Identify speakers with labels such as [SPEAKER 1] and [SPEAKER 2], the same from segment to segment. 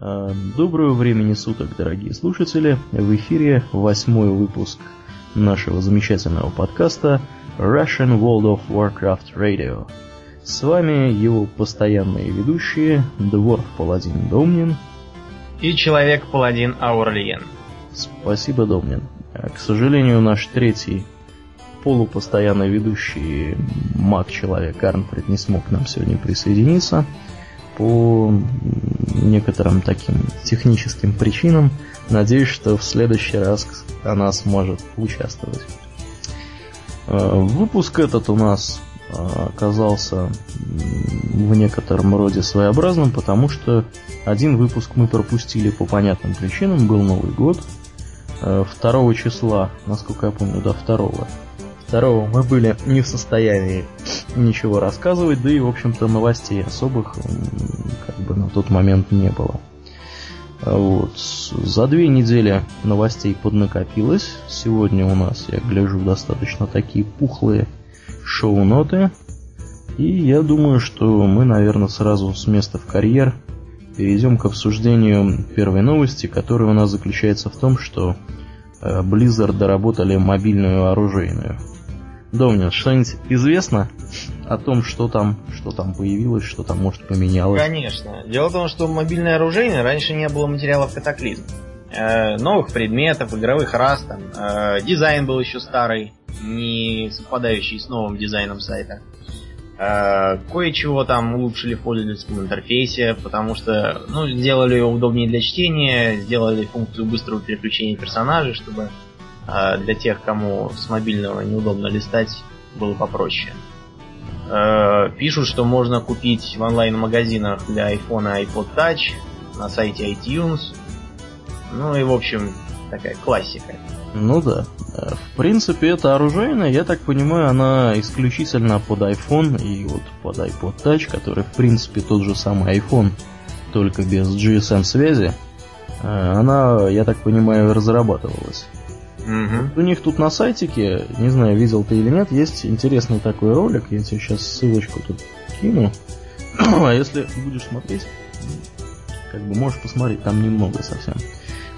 [SPEAKER 1] Э, доброго времени суток, дорогие слушатели. В эфире восьмой выпуск нашего замечательного подкаста Russian World of Warcraft Radio. С вами его постоянные ведущие Дворф Паладин Домнин
[SPEAKER 2] и Человек-Паладин Аурлиен.
[SPEAKER 1] Спасибо, Домнин. Э, к сожалению, наш третий полупостоянный ведущий маг-человек Арнфред не смог к нам сегодня присоединиться по некоторым таким техническим причинам. Надеюсь, что в следующий раз она сможет участвовать. Э, выпуск этот у нас э, оказался в некотором роде своеобразным, потому что один выпуск мы пропустили по понятным причинам, был Новый год. 2 э, числа, насколько я помню, до 2 Второго мы были не в состоянии ничего рассказывать, да и, в общем-то, новостей особых как бы на тот момент не было. Вот. За две недели новостей поднакопилось. Сегодня у нас, я гляжу, достаточно такие пухлые шоу-ноты. И я думаю, что мы, наверное, сразу с места в карьер перейдем к обсуждению первой новости, которая у нас заключается в том, что э, Blizzard доработали мобильную оружейную. Домнин, что-нибудь известно о том, что там, что там появилось, что там может поменялось?
[SPEAKER 2] Конечно. Дело в том, что мобильное оружие раньше не было материалов катаклизм. Э, новых предметов, игровых рас, там, э, дизайн был еще старый, не совпадающий с новым дизайном сайта. Э, кое-чего там улучшили в пользовательском интерфейсе, потому что ну, сделали его удобнее для чтения, сделали функцию быстрого переключения персонажей, чтобы а для тех, кому с мобильного неудобно листать, было попроще. Э, пишут, что можно купить в онлайн-магазинах для iPhone и iPod Touch, на сайте iTunes. Ну и, в общем, такая классика.
[SPEAKER 1] Ну да. Э, в принципе, это оружейная, я так понимаю, она исключительно под iPhone и вот под iPod Touch, который, в принципе, тот же самый iPhone, только без GSM связи. Э, она, я так понимаю, разрабатывалась. Угу. У них тут на сайтике, не знаю, видел ты или нет, есть интересный такой ролик. Я тебе сейчас ссылочку тут кину. а если будешь смотреть, как бы можешь посмотреть, там немного совсем.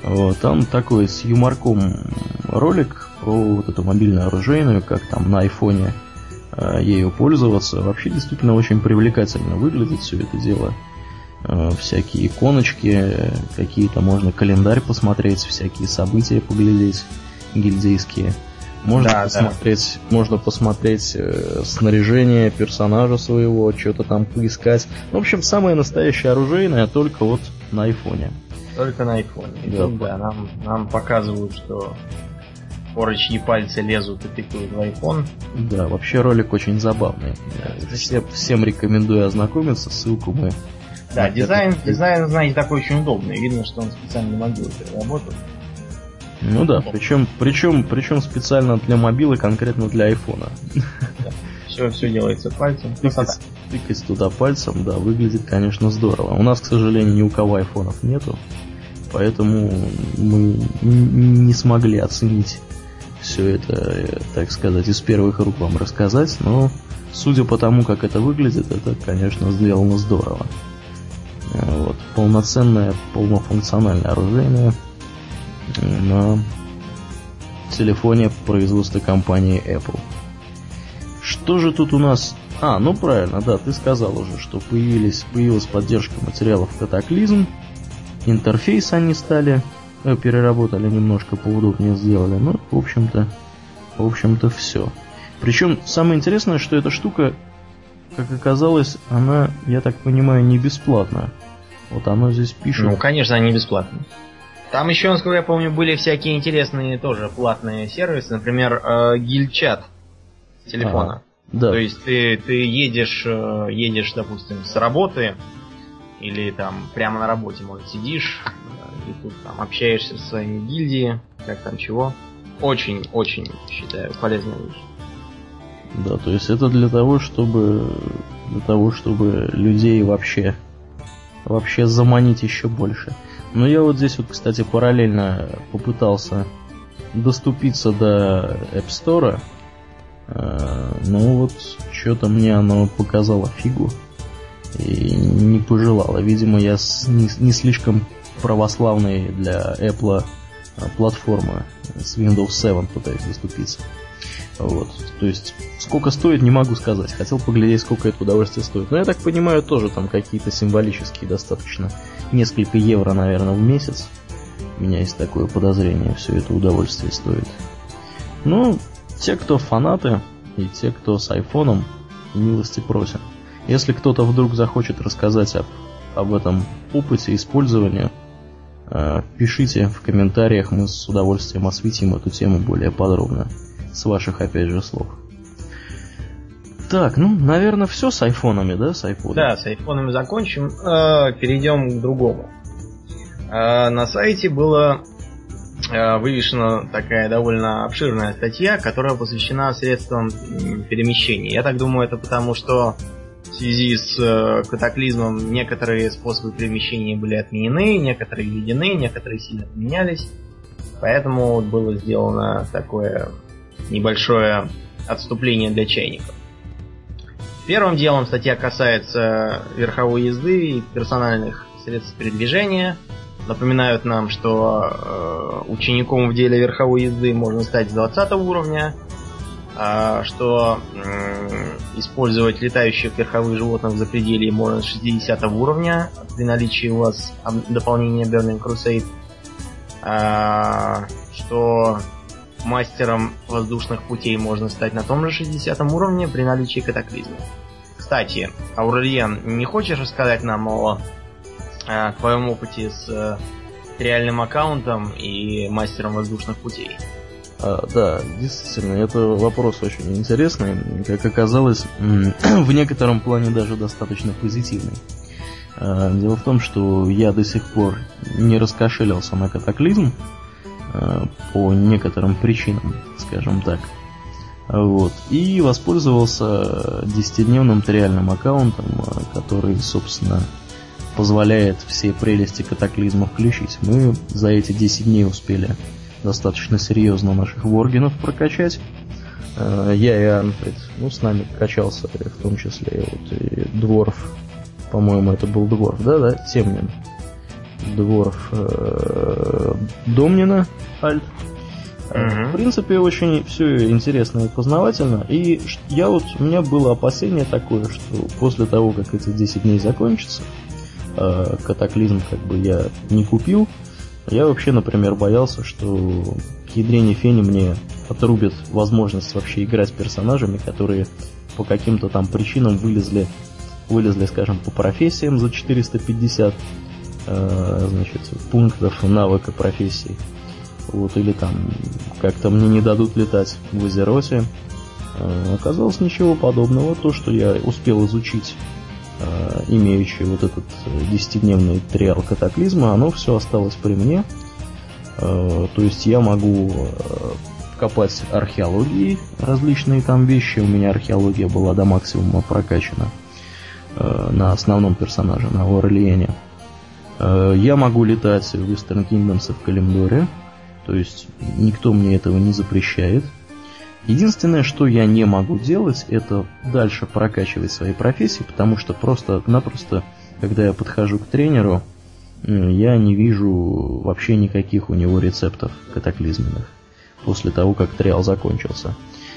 [SPEAKER 1] Вот, там такой с юморком ролик про вот эту мобильную оружейную, как там на айфоне э, ею пользоваться. Вообще действительно очень привлекательно выглядит все это дело. Э, всякие иконочки, какие-то можно календарь посмотреть, всякие события поглядеть гильдейские. Можно да, посмотреть, да. можно посмотреть э, снаряжение персонажа своего, что-то там поискать. В общем, самое настоящее оружейное только вот на айфоне.
[SPEAKER 2] Только на айфоне. Да, тут, да нам, нам показывают, что порочьи пальцы лезут и тыкают в iPhone.
[SPEAKER 1] Да, вообще ролик очень забавный. Да, Все, всем рекомендую ознакомиться, ссылку мы...
[SPEAKER 2] Да, дизайн, дизайн, знаете, такой очень удобный. Видно, что он специально на мобилу переработал.
[SPEAKER 1] Ну да, причем, причем, причем специально для мобилы, конкретно для айфона.
[SPEAKER 2] Все, все делается пальцем.
[SPEAKER 1] Тыкать, тыкать туда пальцем, да, выглядит, конечно, здорово. У нас, к сожалению, ни у кого айфонов нету, поэтому мы не смогли оценить все это, так сказать, из первых рук вам рассказать, но судя по тому, как это выглядит, это, конечно, сделано здорово. Вот, полноценное, полнофункциональное оружие на телефоне производства компании Apple. Что же тут у нас? А, ну правильно, да, ты сказал уже, что появились, появилась поддержка материалов катаклизм, интерфейс они стали, э, переработали немножко, поудобнее сделали, ну, в общем-то, в общем-то все. Причем самое интересное, что эта штука, как оказалось, она, я так понимаю, не бесплатная. Вот оно здесь пишет.
[SPEAKER 2] Ну, конечно, они бесплатные. Там еще, насколько я помню, были всякие интересные тоже платные сервисы, например, э, гильчат телефона. Ага, да. То есть ты, ты едешь, э, едешь, допустим, с работы, или там прямо на работе, может, сидишь, э, и тут там общаешься со своими гильдии, как там чего. Очень-очень, считаю, полезная вещь.
[SPEAKER 1] Да, то есть это для того, чтобы для того, чтобы людей вообще вообще заманить еще больше. Но я вот здесь вот, кстати, параллельно попытался доступиться до App Store. Э, ну вот, что-то мне оно показало фигу. и не пожелала. Видимо, я не, не слишком православной для Apple а, платформы с Windows 7 пытаюсь заступиться. Вот. То есть, сколько стоит, не могу сказать. Хотел поглядеть, сколько это удовольствие стоит. Но я так понимаю, тоже там какие-то символические достаточно. Несколько евро, наверное, в месяц. У меня есть такое подозрение, все это удовольствие стоит. Ну, те, кто фанаты, и те, кто с айфоном, милости просят. Если кто-то вдруг захочет рассказать об, об этом опыте использования, э, пишите в комментариях, мы с удовольствием осветим эту тему более подробно. С ваших, опять же, слов. Так, ну, наверное, все с айфонами, да, с айфоном?
[SPEAKER 2] Да, с айфонами закончим. Э, перейдем к другому. Э, на сайте было э, вывешена такая довольно обширная статья, которая посвящена средствам перемещения. Я так думаю, это потому, что в связи с э, катаклизмом некоторые способы перемещения были отменены, некоторые введены, некоторые сильно поменялись. Поэтому было сделано такое небольшое отступление для чайников. Первым делом статья касается верховой езды и персональных средств передвижения. Напоминают нам, что э, учеником в деле верховой езды можно стать с 20 уровня, э, что э, использовать летающих верховых животных в запределье можно с 60 уровня при наличии у вас дополнения Burning Crusade. Э, что мастером воздушных путей можно стать на том же 60 уровне при наличии катаклизма. Кстати, Аурельян, не хочешь рассказать нам о, о твоем опыте с э, реальным аккаунтом и мастером воздушных путей?
[SPEAKER 1] А, да, действительно, это вопрос очень интересный. Как оказалось, в некотором плане даже достаточно позитивный. А, дело в том, что я до сих пор не раскошелился на катаклизм, Э, по некоторым причинам, скажем так. Вот. И воспользовался 10-дневным триальным аккаунтом, э, который, собственно, позволяет все прелести катаклизма включить. Мы за эти 10 дней успели достаточно серьезно наших воргенов прокачать. Э, я и Арнфрид, ну, с нами качался, в том числе вот и Дворф, по-моему, это был Дворф, да-да, Темнин. Дворф э, Домнина, Альт. Угу. В принципе, очень все интересно и познавательно. И я вот, у меня было опасение такое, что после того, как эти 10 дней закончатся, э, катаклизм как бы я не купил, я вообще, например, боялся, что к ядрене фени мне отрубят возможность вообще играть с персонажами, которые по каким-то там причинам вылезли, вылезли, скажем, по профессиям за 450 Э, значит, пунктов навыка профессии. Вот, или там как-то мне не дадут летать в Азероте. Э, оказалось ничего подобного. То, что я успел изучить, э, имеющий вот этот десятидневный триал катаклизма, оно все осталось при мне. То есть я могу копать археологии, различные там вещи. У меня археология была до максимума прокачана на основном персонаже, на Орлиене. Э, я могу летать в Western Kingdoms в Калимдоре, то есть никто мне этого не запрещает. Единственное, что я не могу делать, это дальше прокачивать свои профессии, потому что просто-напросто, когда я подхожу к тренеру, я не вижу вообще никаких у него рецептов катаклизменных после того, как триал закончился.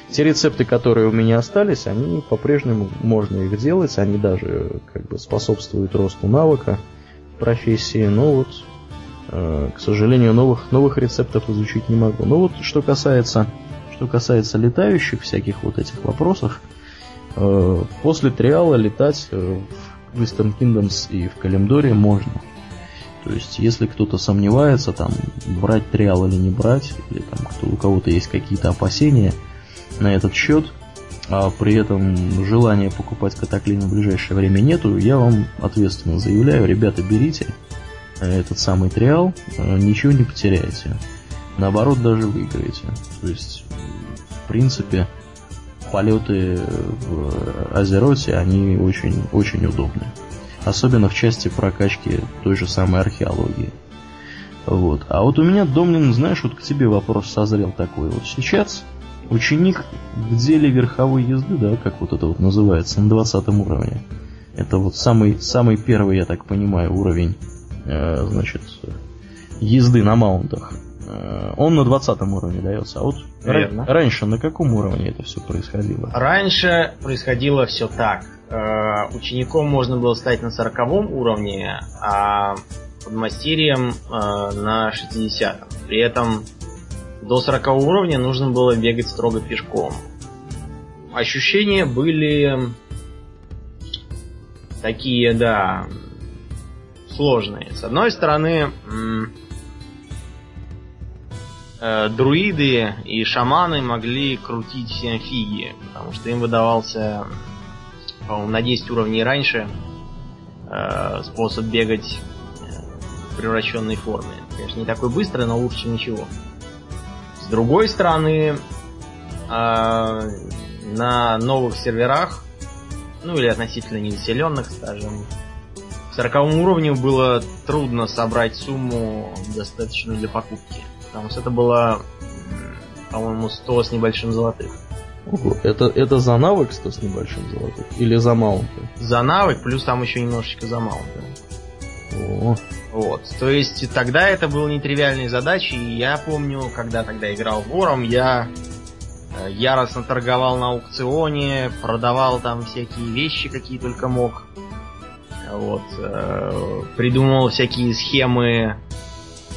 [SPEAKER 1] Те рецепты, которые у меня остались, они по-прежнему можно их делать, они даже как бы способствуют росту навыка профессии, но вот, э, к сожалению, новых, новых рецептов изучить не могу. Но вот что касается, что касается летающих всяких вот этих вопросов, э, после триала летать э, в Western Kingdoms и в Калимдоре можно. То есть, если кто-то сомневается, там, брать триал или не брать, или там кто, у кого-то есть какие-то опасения на этот счет, а при этом желания покупать катаклин в ближайшее время нету, я вам ответственно заявляю, ребята, берите э, этот самый триал, э, ничего не потеряете. Наоборот, даже выиграете. То есть, в принципе, полеты в Азероте, они очень, очень удобны. Особенно в части прокачки той же самой археологии. Вот. А вот у меня, Домнин, знаешь, вот к тебе вопрос созрел такой. Вот сейчас Ученик в деле верховой езды, да, как вот это вот называется, на 20 уровне. Это вот самый, самый первый, я так понимаю, уровень, э, значит, езды на маунтах. Э, он на 20 уровне дается. А вот
[SPEAKER 2] Верно.
[SPEAKER 1] раньше на каком уровне это все происходило?
[SPEAKER 2] Раньше происходило все так. Э, учеником можно было стать на 40 уровне, а подмастерьем э, на 60. При этом до 40 уровня нужно было бегать строго пешком. Ощущения были такие, да, сложные. С одной стороны, э, друиды и шаманы могли крутить всем фиги, потому что им выдавался, по-моему, на 10 уровней раньше э, способ бегать в превращенной форме. Конечно, не такой быстрый, но лучше, чем ничего. С другой стороны, э, на новых серверах, ну или относительно незаселенных, скажем, к 40 уровню было трудно собрать сумму достаточную для покупки. Потому что это было, по-моему, 100 с небольшим золотых.
[SPEAKER 1] Ого, это, это за навык 100 с небольшим золотых? Или за маунты?
[SPEAKER 2] За навык, плюс там еще немножечко за маунты.
[SPEAKER 1] О.
[SPEAKER 2] Вот. То есть тогда это было нетривиальной задачей. И я помню, когда тогда играл вором, я э, яростно торговал на аукционе, продавал там всякие вещи, какие только мог. Вот. Э, придумывал всякие схемы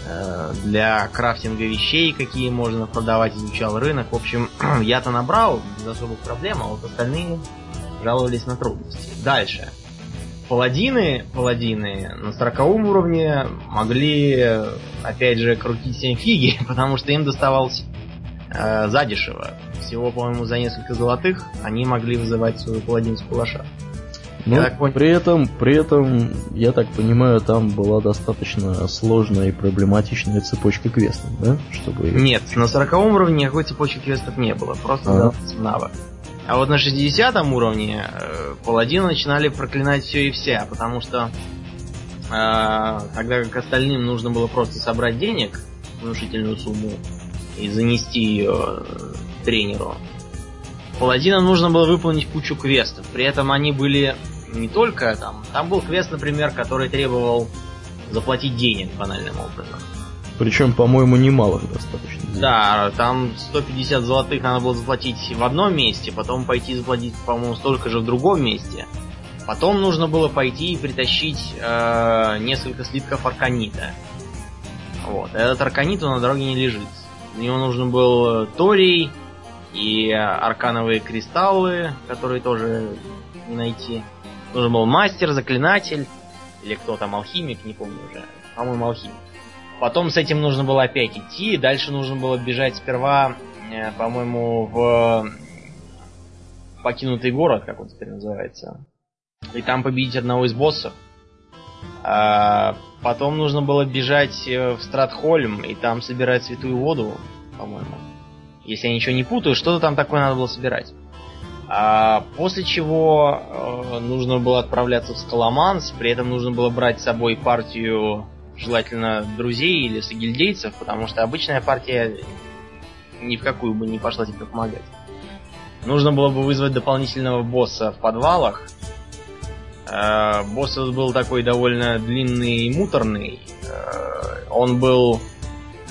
[SPEAKER 2] Э, для крафтинга вещей, какие можно продавать, изучал рынок. В общем, я-то набрал без особых проблем, а вот остальные жаловались на трудности. Дальше. Паладины, паладины на 40 уровне могли, опять же, крутить 7 фиги, потому что им доставалось э, задешево. Всего, по-моему, за несколько золотых они могли вызывать свою паладинскую лошадь.
[SPEAKER 1] Ну, при этом, при этом, я так понимаю, там была достаточно сложная и проблематичная цепочка квестов, да? Чтобы...
[SPEAKER 2] Нет, на 40 уровне никакой цепочки квестов не было, просто ага. навык. А вот на 60 уровне э, паладины начинали проклинать все и вся, потому что э, тогда как остальным нужно было просто собрать денег, внушительную сумму, и занести ее э, тренеру. Паладинам нужно было выполнить кучу квестов. При этом они были не только там. Там был квест, например, который требовал заплатить денег банальным образом.
[SPEAKER 1] Причем, по-моему, немалых достаточно.
[SPEAKER 2] Да, там 150 золотых надо было заплатить в одном месте, потом пойти заплатить, по-моему, столько же в другом месте. Потом нужно было пойти и притащить э, несколько слитков арканита. Вот. Этот арканит он на дороге не лежит. У него нужен был торий и аркановые кристаллы, которые тоже не найти. Нужен был мастер, заклинатель, или кто там, алхимик, не помню уже. По-моему, алхимик. Потом с этим нужно было опять идти, дальше нужно было бежать сперва, э, по-моему, в покинутый город, как он теперь называется. И там победить одного из боссов. А потом нужно было бежать э, в Стратхольм и там собирать святую воду, по-моему. Если я ничего не путаю, что-то там такое надо было собирать. А после чего э, нужно было отправляться в Скаламанс, при этом нужно было брать с собой партию, желательно друзей или сагильдейцев, потому что обычная партия ни в какую бы не пошла тебе помогать. Нужно было бы вызвать дополнительного босса в подвалах. Э, босс был такой довольно длинный и муторный. Э, он был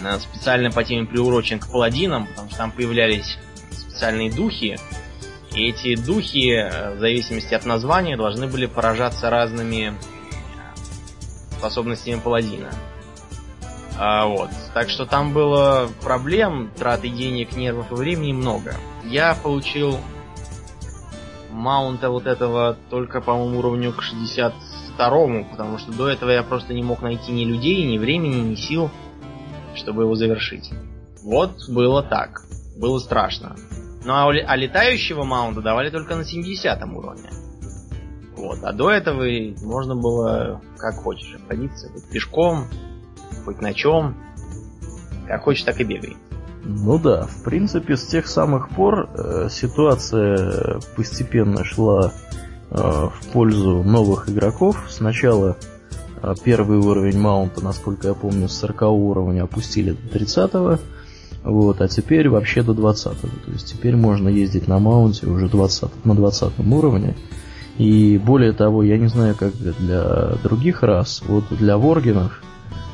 [SPEAKER 2] э, специально по теме приурочен к паладинам, потому что там появлялись специальные духи, и эти духи, э, в зависимости от названия, должны были поражаться разными способностями паладина. А, вот. Так что там было проблем, траты денег, нервов и времени много. Я получил маунта вот этого только, по-моему, уровню к 62-му, потому что до этого я просто не мог найти ни людей, ни времени, ни сил, чтобы его завершить. Вот было так. Было страшно. Ну а, а летающего маунта давали только на 70 уровне. Вот. А до этого можно было как хочешь обходиться. Хоть пешком, хоть на чем. Как хочешь, так и бегай.
[SPEAKER 1] Ну да, в принципе, с тех самых пор э, ситуация постепенно шла э, в пользу новых игроков. Сначала э, первый уровень маунта, насколько я помню, с 40 уровня опустили до 30 -го. Вот, а теперь вообще до 20 -го. То есть теперь можно ездить на маунте уже 20, на 20 уровне. И более того, я не знаю, как для других рас, вот для воргенов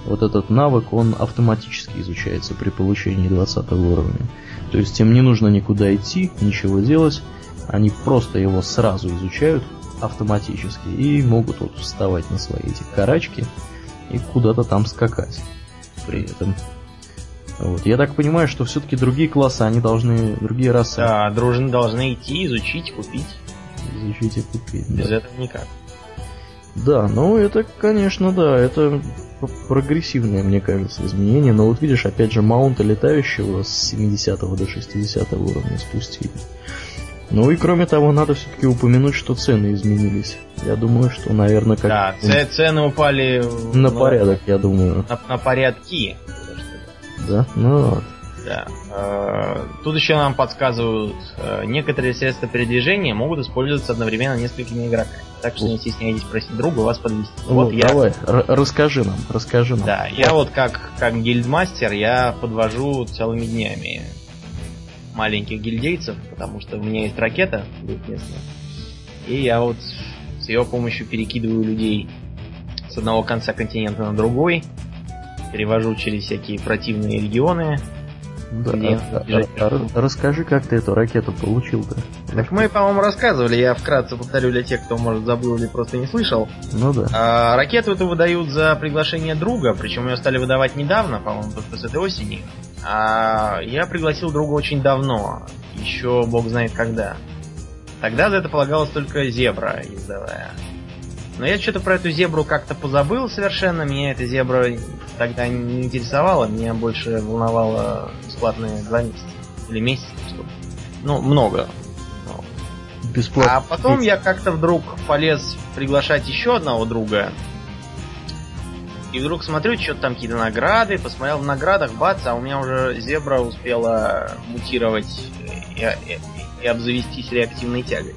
[SPEAKER 1] вот этот навык, он автоматически изучается при получении 20 уровня. То есть им не нужно никуда идти, ничего делать, они просто его сразу изучают автоматически и могут вот вставать на свои эти карачки и куда-то там скакать при этом. Вот. Я так понимаю, что все-таки другие классы, они должны, другие расы...
[SPEAKER 2] Да, дружины должны идти, изучить, купить.
[SPEAKER 1] Изучить и купить.
[SPEAKER 2] Без
[SPEAKER 1] да.
[SPEAKER 2] этого никак.
[SPEAKER 1] Да, ну это, конечно, да, это прогрессивное, мне кажется, изменение. Но вот видишь, опять же, маунта летающего с 70 до 60 уровня спустили. Ну и кроме того, надо все-таки упомянуть, что цены изменились. Я думаю, что, наверное, как...
[SPEAKER 2] Да, цены упали...
[SPEAKER 1] На ну, порядок, я думаю.
[SPEAKER 2] На, на порядки.
[SPEAKER 1] Да? Ну вот.
[SPEAKER 2] Да. Э, тут еще нам подсказывают, э, некоторые средства передвижения могут использоваться одновременно несколькими игроками. Так что не стесняйтесь просить друга вас подвести.
[SPEAKER 1] Вот, вот я. Давай, расскажи нам, расскажи нам.
[SPEAKER 2] Да, я вот как, как гильдмастер, я подвожу целыми днями маленьких гильдейцев, потому что у меня есть ракета двухместная. И я вот с ее помощью перекидываю людей с одного конца континента на другой, перевожу через всякие противные регионы.
[SPEAKER 1] Да, а, а, а, расскажи, как ты эту ракету получил-то.
[SPEAKER 2] Так мы, по-моему, рассказывали, я вкратце повторю для тех, кто, может, забыл или просто не слышал.
[SPEAKER 1] Ну да.
[SPEAKER 2] А, ракету эту выдают за приглашение друга, причем ее стали выдавать недавно, по-моему, только с этой осени. А я пригласил друга очень давно, еще бог знает когда. Тогда за это полагалось только зебра ездовая. Но я что-то про эту зебру как-то позабыл совершенно. Меня эта зебра тогда не интересовала. Меня больше волновало бесплатные два месяца. Или месяц. Ну, много.
[SPEAKER 1] Бесплатно.
[SPEAKER 2] А потом я как-то вдруг полез приглашать еще одного друга. И вдруг смотрю, что-то там какие-то награды, посмотрел в наградах, бац, а у меня уже зебра успела мутировать и, и, и обзавестись реактивной тягой.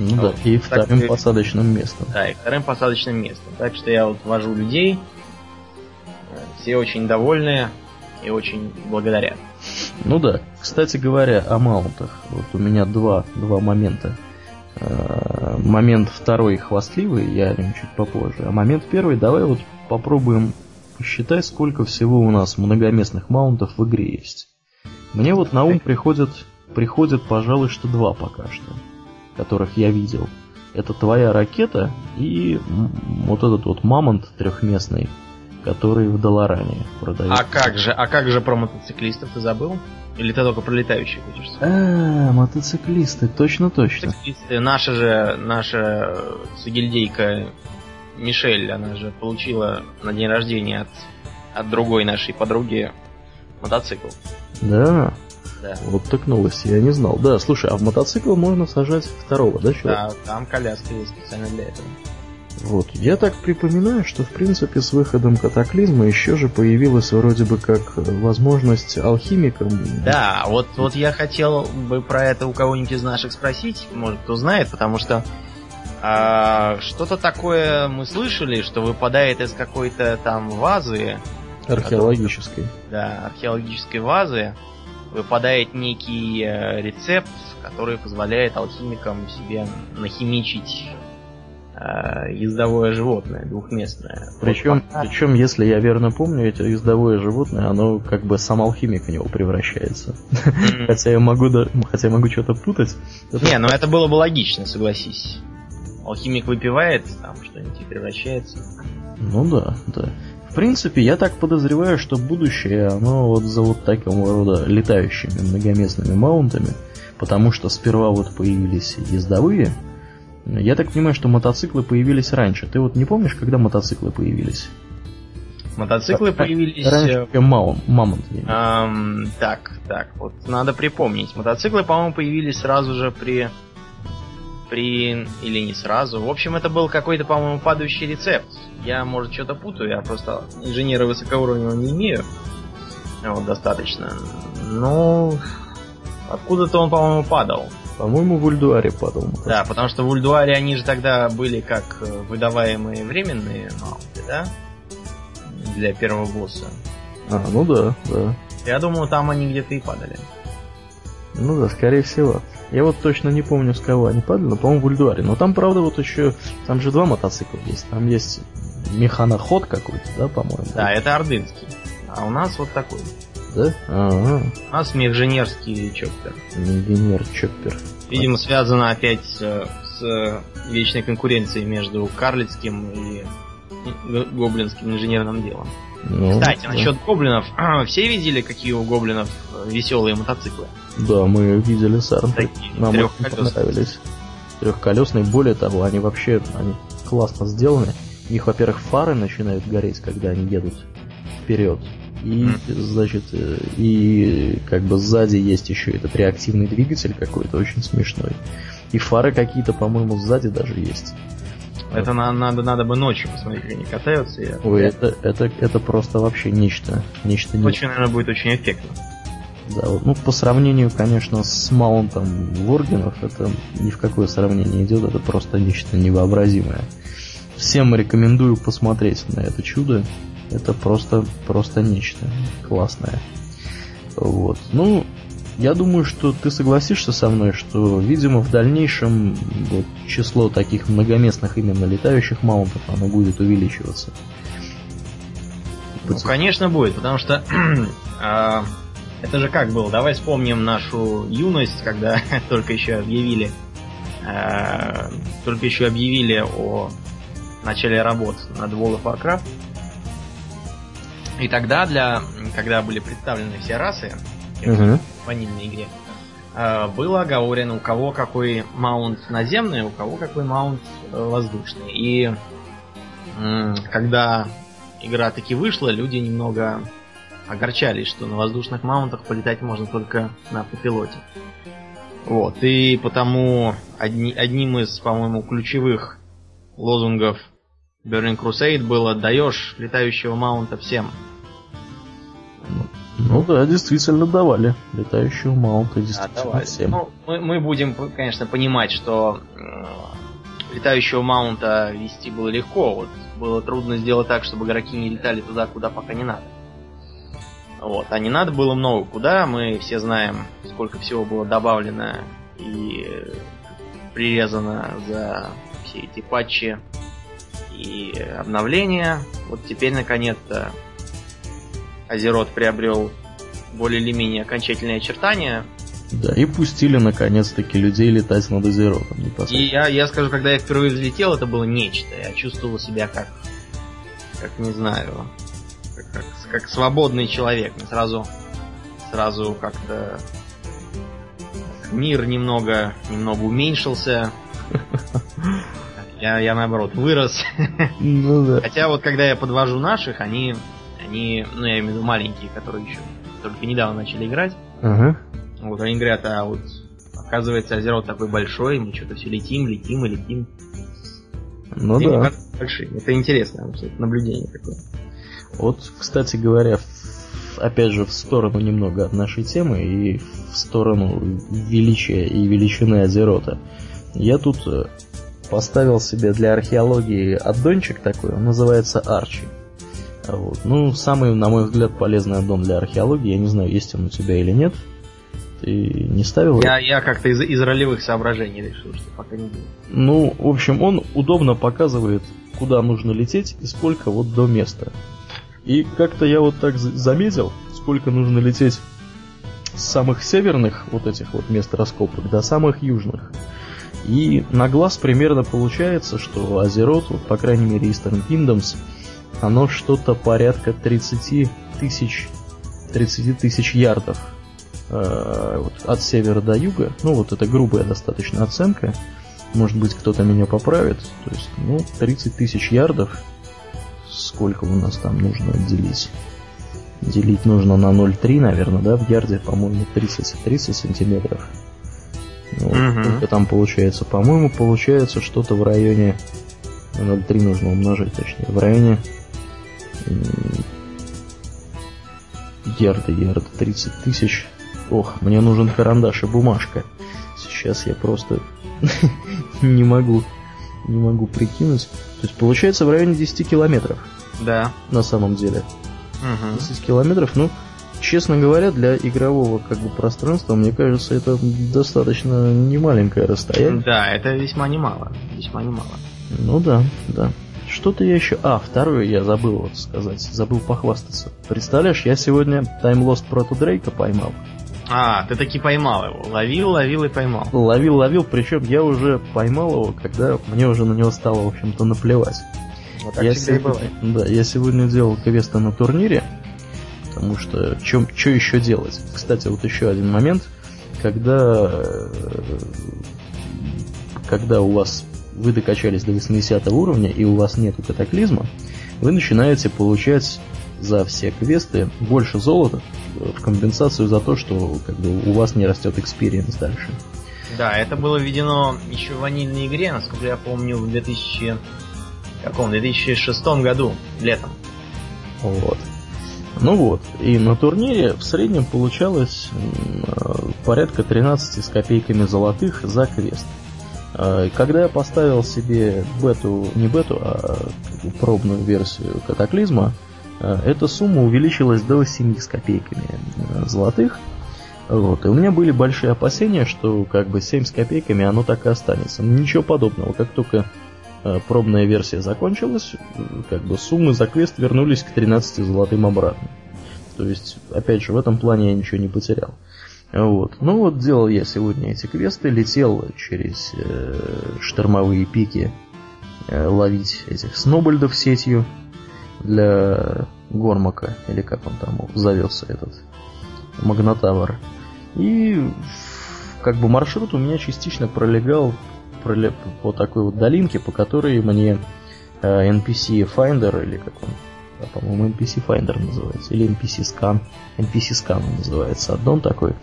[SPEAKER 1] Ну вот. да, и вторым так, посадочным местом.
[SPEAKER 2] Да, и вторым посадочным местом. Так что я вот вожу людей, все очень довольны и очень благодарят.
[SPEAKER 1] Ну да, кстати говоря, о маунтах. Вот у меня два, два момента. Э, момент второй хвастливый, я о нем чуть попозже. А момент первый, давай вот попробуем посчитать, сколько всего у нас многоместных маунтов в игре есть. Мне вот на ум приходят, приходят, пожалуй, что два пока что, которых я видел. Это твоя ракета и вот этот вот мамонт трехместный, который в Долоране продается.
[SPEAKER 2] А как же, а как же про мотоциклистов ты забыл? Или ты только про летающих хочешь
[SPEAKER 1] А, мотоциклисты, точно-точно.
[SPEAKER 2] Мотоциклисты, наша же, наша сагильдейка Мишель, она же получила на день рождения от, от другой нашей подруги мотоцикл.
[SPEAKER 1] Да? Да. Вот так новость, я не знал. Да, слушай, а в мотоцикл можно сажать второго, да,
[SPEAKER 2] человека? Да, там коляска есть специально для этого.
[SPEAKER 1] Вот. Я так припоминаю, что в принципе с выходом катаклизма еще же появилась вроде бы как возможность алхимикам.
[SPEAKER 2] Да, вот, вот я хотел бы про это у кого-нибудь из наших спросить, может кто знает, потому что а, что-то такое мы слышали, что выпадает из какой-то там вазы.
[SPEAKER 1] Археологической.
[SPEAKER 2] Да, археологической вазы выпадает некий э, рецепт, который позволяет алхимикам себе нахимичить э, ездовое животное, двухместное.
[SPEAKER 1] Причем, вот, причем, если я верно помню, это ездовое животное, оно как бы сам алхимик в него превращается. хотя я могу да, хотя я могу что-то путать.
[SPEAKER 2] Не, ну это было бы логично, согласись. Алхимик выпивает, там что-нибудь и превращается.
[SPEAKER 1] Ну да, да. В принципе, я так подозреваю, что будущее, оно вот за вот такого рода летающими многоместными маунтами, потому что сперва вот появились ездовые, я так понимаю, что мотоциклы появились раньше. Ты вот не помнишь, когда мотоциклы появились?
[SPEAKER 2] Мотоциклы появились...
[SPEAKER 1] Раньше, чем Маун, Мамонт.
[SPEAKER 2] Эм, так, так, вот надо припомнить. Мотоциклы, по-моему, появились сразу же при... При... Или не сразу. В общем, это был какой-то, по-моему, падающий рецепт. Я, может, что-то путаю, я просто инженера высокоуровневого не имею. Вот, достаточно. Ну... Откуда-то он, по-моему, падал.
[SPEAKER 1] По-моему, в Ульдуаре падал.
[SPEAKER 2] Да, потому что в Ульдуаре они же тогда были как э, выдаваемые временные маунты, да? Для первого босса.
[SPEAKER 1] А, ну да, да.
[SPEAKER 2] Я думаю, там они где-то и падали.
[SPEAKER 1] Ну да, скорее всего. Я вот точно не помню, с кого они падали, но, по-моему, в Ульдуаре. Но там, правда, вот еще... Там же два мотоцикла есть. Там есть механоход какой-то, да, по-моему?
[SPEAKER 2] Да, это ордынский. А у нас вот такой.
[SPEAKER 1] Да? Ага.
[SPEAKER 2] У нас мехженерский чоппер.
[SPEAKER 1] Мегенер чоппер.
[SPEAKER 2] Видимо, связано опять с, с вечной конкуренцией между карлицким и гоблинским инженерным делом. Ну, Кстати, да. насчет гоблинов. Все видели, какие у гоблинов веселые мотоциклы?
[SPEAKER 1] Да, мы видели сам. Нам очень понравились. Трехколесные. Более того, они вообще они классно сделаны. У них, во-первых, фары начинают гореть, когда они едут вперед. И, значит, э, и как бы сзади есть еще этот реактивный двигатель какой-то очень смешной. И фары какие-то, по-моему, сзади даже есть.
[SPEAKER 2] Это на, надо, надо бы ночью посмотреть, как они катаются. Я...
[SPEAKER 1] Ой, это, это, это просто вообще нечто. Нечто
[SPEAKER 2] Ночью, наверное, будет очень эффектно.
[SPEAKER 1] Да, ну по сравнению, конечно, с маунтом Воргенов, это ни в какое сравнение идет, это просто нечто невообразимое. Всем рекомендую посмотреть на это чудо. Это просто, просто нечто классное. Вот. Ну, я думаю, что ты согласишься со мной, что, видимо, в дальнейшем вот, число таких многоместных именно летающих маунтов, оно будет увеличиваться.
[SPEAKER 2] Ну, конечно, будет, потому что а, это же как было? Давай вспомним нашу юность, когда только еще объявили, э, только еще объявили о начале работ над World of Warcraft. И тогда, для, когда были представлены все расы uh-huh. В ванильной игре, э, было оговорено, у кого какой маунт наземный, у кого какой маунт э, воздушный. И когда игра таки вышла, люди немного огорчались, что на воздушных маунтах полетать можно только на автопилоте. Вот, и потому одни, одним из, по-моему, ключевых лозунгов Burning Crusade было «даешь летающего маунта всем».
[SPEAKER 1] Ну да, действительно давали летающего маунта действительно да, давали. всем. Ну,
[SPEAKER 2] мы, мы будем, конечно, понимать, что э, летающего маунта вести было легко. Вот было трудно сделать так, чтобы игроки не летали туда, куда пока не надо. Вот. А не надо было много куда. Мы все знаем, сколько всего было добавлено и прирезано за все эти патчи и обновления. Вот теперь наконец-то Азерот приобрел более или менее окончательные очертания.
[SPEAKER 1] Да, и пустили наконец-таки людей летать над Азеротом.
[SPEAKER 2] И я, я скажу, когда я впервые взлетел, это было нечто. Я чувствовал себя как, как не знаю, как, как свободный человек. Сразу, сразу как-то мир немного, немного уменьшился. Я, я наоборот вырос. Ну, да. Хотя вот когда я подвожу наших, они, они, ну я имею в виду маленькие, которые еще только недавно начали играть. Ага. Вот они говорят, а вот оказывается озеро такой большой, мы что-то все летим, летим и летим.
[SPEAKER 1] Ну и да.
[SPEAKER 2] Большие. Это интересно, наблюдение такое.
[SPEAKER 1] Вот, кстати говоря, опять же, в сторону немного от нашей темы и в сторону величия и величины Азерота. Я тут э, поставил себе для археологии аддончик такой, он называется Арчи. Вот. Ну, самый, на мой взгляд, полезный аддон для археологии. Я не знаю, есть он у тебя или нет. Ты не ставил?
[SPEAKER 2] Я, я как-то из, из ролевых соображений решил, что пока не будет.
[SPEAKER 1] Ну, в общем, он удобно показывает, куда нужно лететь и сколько вот до места. И как-то я вот так заметил, сколько нужно лететь с самых северных вот этих вот мест раскопок до самых южных. И на глаз примерно получается, что Азерот, вот, по крайней мере Eastern Kingdoms, оно что-то порядка 30 тысяч 30 тысяч ярдов э, вот, от севера до юга. Ну, вот это грубая достаточно оценка. Может быть, кто-то меня поправит. То есть, ну, 30 тысяч ярдов сколько у нас там нужно делить? Делить нужно на 0,3, наверное, да, в ярде, по-моему, 30, 30 сантиметров. Ну, угу. Сколько там получается? По-моему, получается что-то в районе... 0,3 нужно умножить, точнее. В районе... Ярда, ярда, 30 тысяч. Ох, мне нужен карандаш и бумажка. Сейчас я просто не могу, не могу прикинуть. То есть получается в районе 10 километров.
[SPEAKER 2] Да.
[SPEAKER 1] На самом деле. Угу. 10 километров, ну, честно говоря, для игрового как бы пространства, мне кажется, это достаточно немаленькое расстояние.
[SPEAKER 2] Да, это весьма немало. Весьма немало.
[SPEAKER 1] Ну да, да. Что-то я еще... А, второе я забыл вот сказать. Забыл похвастаться. Представляешь, я сегодня Lost Proto Дрейка поймал.
[SPEAKER 2] А, ты таки поймал его. Ловил, ловил и поймал.
[SPEAKER 1] Ловил, ловил, причем я уже поймал его, когда мне уже на него стало, в общем-то, наплевать.
[SPEAKER 2] Вот так
[SPEAKER 1] я сегодня, да, я сегодня делал квесты на турнире, потому что что еще делать? Кстати, вот еще один момент, когда, э, когда у вас вы докачались до 80 уровня и у вас нет катаклизма, вы начинаете получать за все квесты больше золота в компенсацию за то, что как бы, у вас не растет experience дальше.
[SPEAKER 2] Да, это было введено еще в ванильной игре, насколько я помню, в 2000... Каком? 2006 году, летом.
[SPEAKER 1] Вот. Ну вот, и на турнире в среднем получалось э, порядка 13 с копейками золотых за квест. Когда я поставил себе бету, не бету, а пробную версию катаклизма, э, эта сумма увеличилась до 7 с копейками э, золотых. Вот. И у меня были большие опасения, что как бы 7 с копейками оно так и останется. Ничего подобного. Как только пробная версия закончилась, как бы суммы за квест вернулись к 13 золотым обратно. То есть, опять же, в этом плане я ничего не потерял. Вот. Ну вот делал я сегодня эти квесты, летел через э, штормовые пики э, ловить этих снобальдов сетью для Гормака, или как он там зовется этот Магнотавр. И как бы маршрут у меня частично пролегал проле- по такой вот долинке, по которой мне э, NPC Finder, или как он, да, по-моему, NPC Finder называется, или NPC Scan, NPC Scan называется, аддон такой,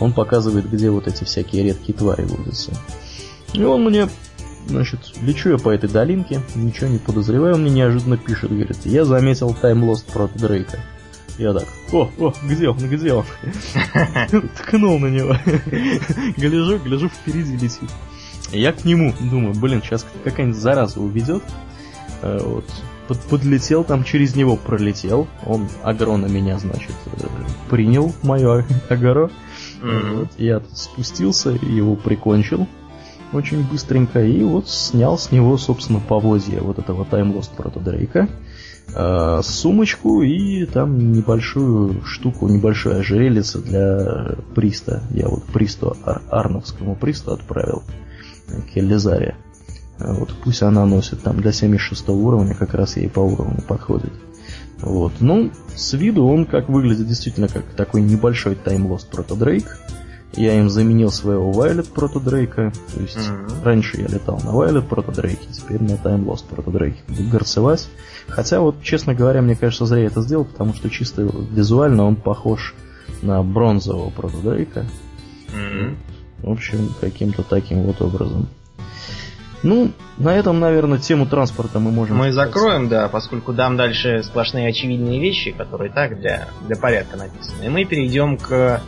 [SPEAKER 1] он показывает, где вот эти всякие редкие твари водятся. И он мне, значит, лечу я по этой долинке, ничего не подозреваю, он мне неожиданно пишет, говорит, я заметил Lost против Дрейка. Я так, о, о, где он, где он? Ткнул на него. Гляжу, гляжу, впереди летит. Я к нему думаю, блин, сейчас какая-нибудь зараза уведет. Э, Вот. Под- подлетел, там через него пролетел. Он агро на меня, значит, э, принял мое агро.
[SPEAKER 2] Мгм.
[SPEAKER 1] Вот. Я спустился, его прикончил очень быстренько. И вот снял с него, собственно, повозья вот этого Lost Proto Дрейка. э, сумочку и там небольшую штуку, небольшое ожерельице для приста. Я вот присту, Ар- Арновскому присту отправил. э, Келлизаре. Э, Вот пусть она носит там для 76 уровня, как раз ей по уровню подходит. Вот. Ну, с виду он как выглядит действительно как такой небольшой Proto Drake. Я им заменил своего Violet Proto Drake. То есть
[SPEAKER 2] Мгм.
[SPEAKER 1] раньше я летал на Violet Proto Drake, теперь на Time Lost Proto Drake. Буду горцевать. Хотя вот, честно говоря, мне кажется, зря я это сделал, потому что чисто визуально он похож на бронзового Proto Drake.
[SPEAKER 2] Мгм.
[SPEAKER 1] В общем, каким-то таким вот образом. Ну, на этом, наверное, тему транспорта мы можем...
[SPEAKER 2] Мы
[SPEAKER 1] сказать.
[SPEAKER 2] закроем, да, поскольку дам дальше сплошные очевидные вещи, которые так для, для порядка написаны. И мы перейдем к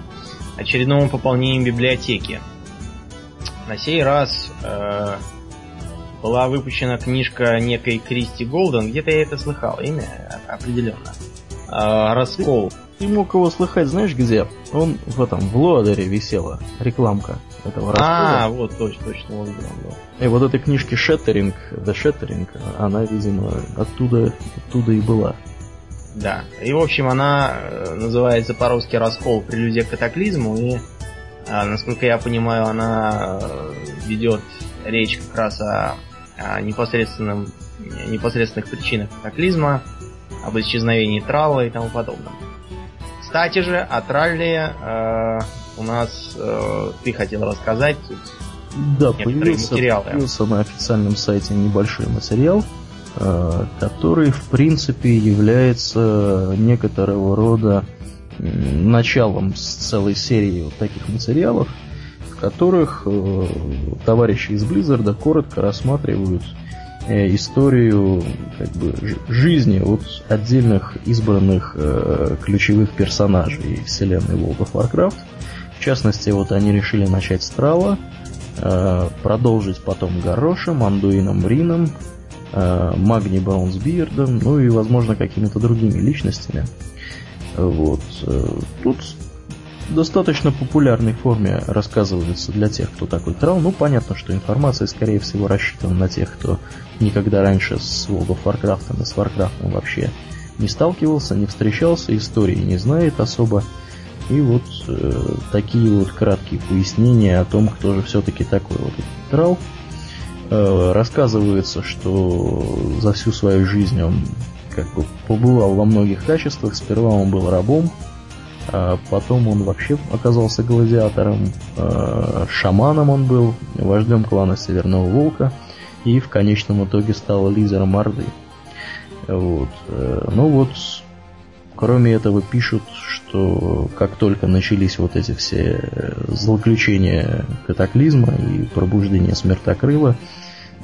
[SPEAKER 2] очередному пополнению библиотеки. На сей раз э, была выпущена книжка некой Кристи Голден. Где-то я это слыхал, имя определенно. Э, Раскол.
[SPEAKER 1] Ты мог его слыхать, знаешь где? Он в этом, в Луадере висела рекламка этого
[SPEAKER 2] А,
[SPEAKER 1] рассказа.
[SPEAKER 2] вот точно, точно, он был.
[SPEAKER 1] И вот этой книжки Shattering, The Shattering, она, видимо, оттуда, оттуда и была.
[SPEAKER 2] Да. И, в общем, она э, называется по-русски «Раскол. Прелюдия к катаклизму». И, а, насколько я понимаю, она э, ведет речь как раз о, о непосредственном, непосредственных причинах катаклизма, об исчезновении тралла и тому подобном. Кстати же, о тралле э, у нас э, ты хотел рассказать.
[SPEAKER 1] Да, появился,
[SPEAKER 2] материалы.
[SPEAKER 1] появился на официальном сайте небольшой материал, э, который, в принципе, является некоторого рода началом целой серии вот таких материалов, в которых э, товарищи из Blizzard коротко рассматривают э, историю как бы, жизни от отдельных избранных э, ключевых персонажей вселенной World of Warcraft. В частности, вот они решили начать с Трала, э, продолжить потом Горошем, Андуином Рином, э, Магни Браунсбиердом, ну и, возможно, какими-то другими личностями. Вот. Тут достаточно популярной форме рассказывается для тех, кто такой трал. Ну, понятно, что информация, скорее всего, рассчитана на тех, кто никогда раньше с World of Warcraft и с Warcraft вообще не сталкивался, не встречался, истории не знает особо. И вот э, такие вот краткие пояснения о том, кто же все-таки такой вот трал. Э, рассказывается, что за всю свою жизнь он как бы побывал во многих качествах. Сперва он был рабом, а потом он вообще оказался гладиатором, э, шаманом он был, вождем клана Северного Волка и в конечном итоге стал лидером Орды. Вот. Э, ну вот, кроме этого пишут, что как только начались вот эти все злоключения катаклизма и пробуждение смертокрыла,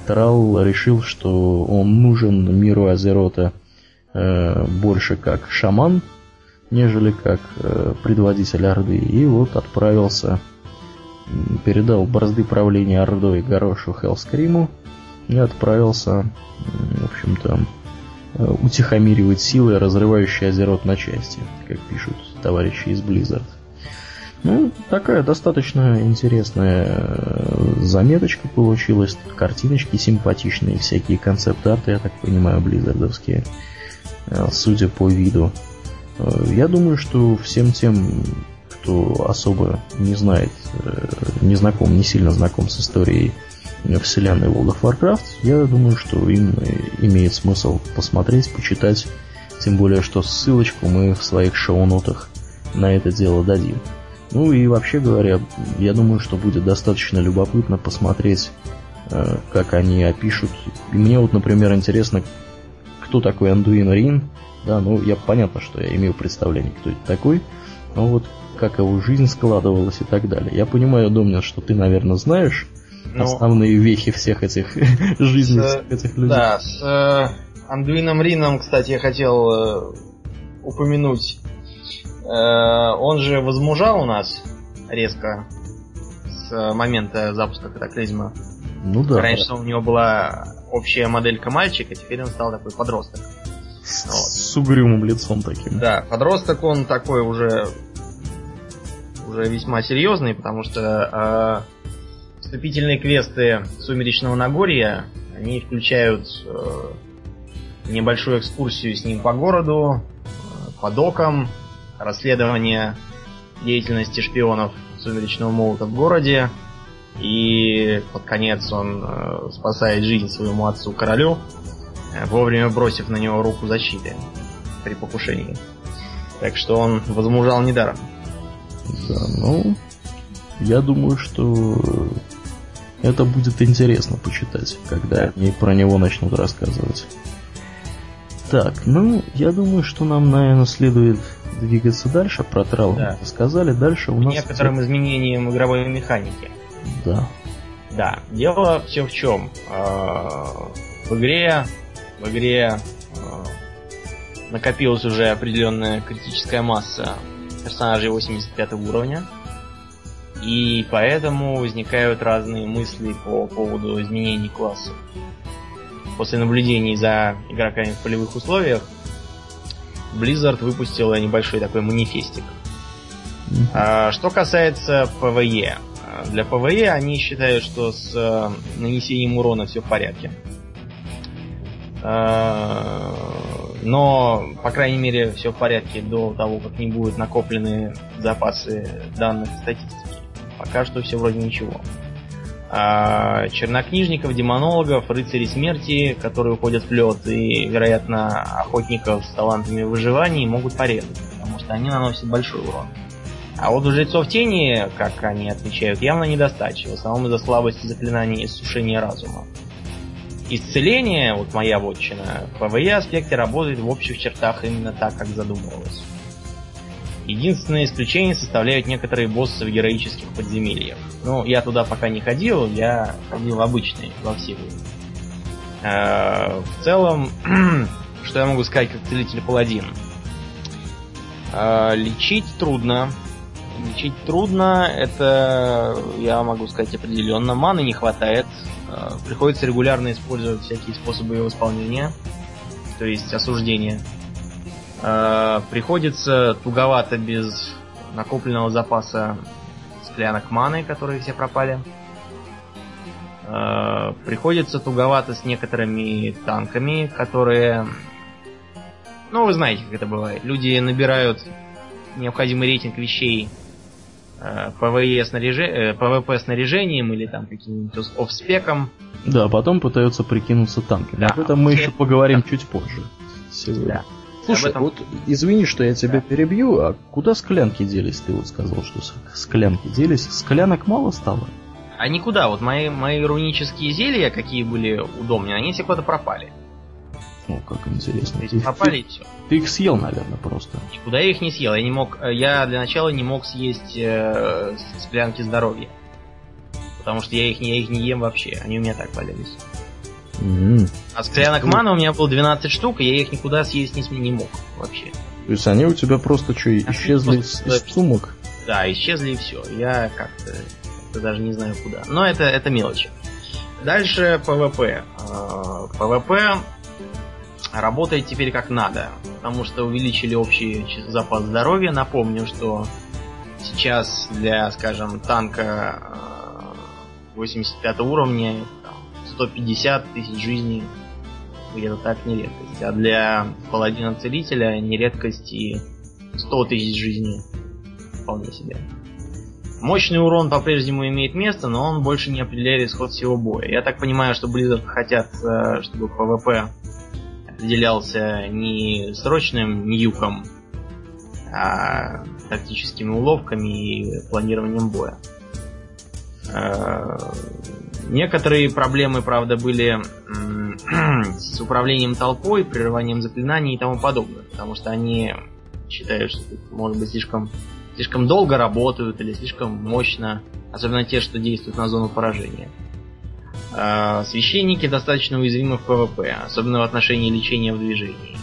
[SPEAKER 1] Трал решил, что он нужен миру Азерота э, больше как шаман, нежели как э, предводитель Орды. И вот отправился, передал бразды правления Ордой Горошу Хелскриму и отправился, в общем-то, э, утихомиривать силы, разрывающие Азерот на части, как пишут товарищи из Blizzard. Ну, такая достаточно интересная э, заметочка получилась. Картиночки симпатичные, всякие концепт-арты, я так понимаю, близзардовские, э, судя по виду. Я думаю, что всем тем, кто особо не знает, не знаком, не сильно знаком с историей вселенной World of Warcraft, я думаю, что им имеет смысл посмотреть, почитать, тем более, что ссылочку мы в своих шоу-нотах на это дело дадим. Ну и вообще говоря, я думаю, что будет достаточно любопытно посмотреть, э, как они опишут. И мне вот, например, интересно, кто такой Андуин Рин, да, ну, я понятно, что я имею представление, кто это такой, но вот как его жизнь складывалась и так далее. Я понимаю, Домнин, что ты, наверное, знаешь ну, основные вехи всех этих жизней всех этих людей.
[SPEAKER 2] Да, с э, Андуином Рином, кстати, я хотел э, упомянуть. Э, он же возмужал у нас резко с момента запуска катаклизма.
[SPEAKER 1] Ну да.
[SPEAKER 2] Раньше да. у него была общая моделька мальчика, теперь он стал такой подросток.
[SPEAKER 1] С, вот. с угрюмым лицом таким.
[SPEAKER 2] Да, подросток он такой уже уже весьма серьезный, потому что вступительные квесты Сумеречного Нагорья, они включают э, небольшую экскурсию с ним по городу, э, по докам, расследование деятельности шпионов Сумеречного Молота в городе, и под конец он э, спасает жизнь своему отцу королю, вовремя бросив на него руку защиты при покушении. Так что он возмужал недаром.
[SPEAKER 1] Да, ну, я думаю, что это будет интересно почитать, когда они про него начнут рассказывать. Так, ну, я думаю, что нам, наверное, следует двигаться дальше. Про трал да. сказали. Дальше у нас...
[SPEAKER 2] Некоторым изменением игровой механики.
[SPEAKER 1] Да.
[SPEAKER 2] Да. Дело все в чем. А, в игре в игре э, накопилась уже определенная критическая масса персонажей 85 уровня. И поэтому возникают разные мысли по поводу изменений класса. После наблюдений за игроками в полевых условиях, Blizzard выпустила небольшой такой манифестик. А, что касается PvE. Для PvE они считают, что с э, нанесением урона все в порядке. Э, но, по крайней мере, все в порядке до того, как не будут накоплены запасы данных статистики. Пока что все вроде ничего. А чернокнижников, демонологов, рыцарей смерти, которые уходят в лед, и, вероятно, охотников с талантами выживания могут порезать, потому что они наносят большой урон. А вот у жрецов тени, как они отвечают, явно недостача, в основном из-за слабости заклинаний и сушения разума. Исцеление, вот моя вотчина, в PvE аспекте работает в общих чертах именно так, как задумывалось. Единственное исключение составляют некоторые боссы в героических подземельях. Ну, я туда пока не ходил, я ходил в обычные, во все э, В целом, что я могу сказать как целитель паладин? Э, лечить трудно. Лечить трудно, это я могу сказать определенно. Маны не хватает. Э, приходится регулярно использовать всякие способы его исполнения, то есть осуждения. Э, приходится туговато без накопленного запаса склянок маны, которые все пропали. Э, приходится туговато с некоторыми танками, которые... Ну, вы знаете, как это бывает. Люди набирают необходимый рейтинг вещей э, ПВЕ снаряже... ПВП снаряжением или там каким-нибудь offspec
[SPEAKER 1] ом. Да, потом пытаются прикинуться танками. Да. Об этом мы еще поговорим чуть позже.
[SPEAKER 2] Сегодня. Да.
[SPEAKER 1] Слушай, этом... вот извини, что я тебя да. перебью, а куда склянки делись? Ты вот сказал, что склянки делись. Склянок мало стало?
[SPEAKER 2] А никуда. Вот мои, мои рунические зелья, какие были удобнее, они все куда-то пропали.
[SPEAKER 1] Ну, как интересно.
[SPEAKER 2] Ты, пропали и все.
[SPEAKER 1] Ты их съел, наверное, просто.
[SPEAKER 2] Никуда я их не съел. Я не мог. Я для начала не мог съесть э, склянки здоровья. Потому что я их, я их не ем вообще. Они у меня так валялись. Mm-hmm. А склянок маны у меня было 12 штук, и я их никуда съесть не, не мог вообще.
[SPEAKER 1] То есть они у тебя просто что, исчезли из, из сумок?
[SPEAKER 2] Да, исчезли и все. Я как-то даже не знаю куда. Но это, это мелочи. Дальше ПВП. А, ПВП работает теперь как надо, потому что увеличили общий запас здоровья. Напомню, что сейчас для, скажем, танка 85 уровня 150 тысяч жизней где-то так не редкость. А для паладина-целителя не редкость и 100 тысяч жизней вполне себе. Мощный урон по-прежнему имеет место, но он больше не определяет исход всего боя. Я так понимаю, что Blizzard хотят, э, чтобы PvP определялся не срочным ньюком, а тактическими уловками и планированием боя. Некоторые проблемы, правда, были с управлением толпой, прерыванием заклинаний и тому подобное, потому что они считают, что может быть слишком, слишком долго работают или слишком мощно, особенно те, что действуют на зону поражения. Э, священники достаточно уязвимы в ПВП, особенно в отношении лечения в движении.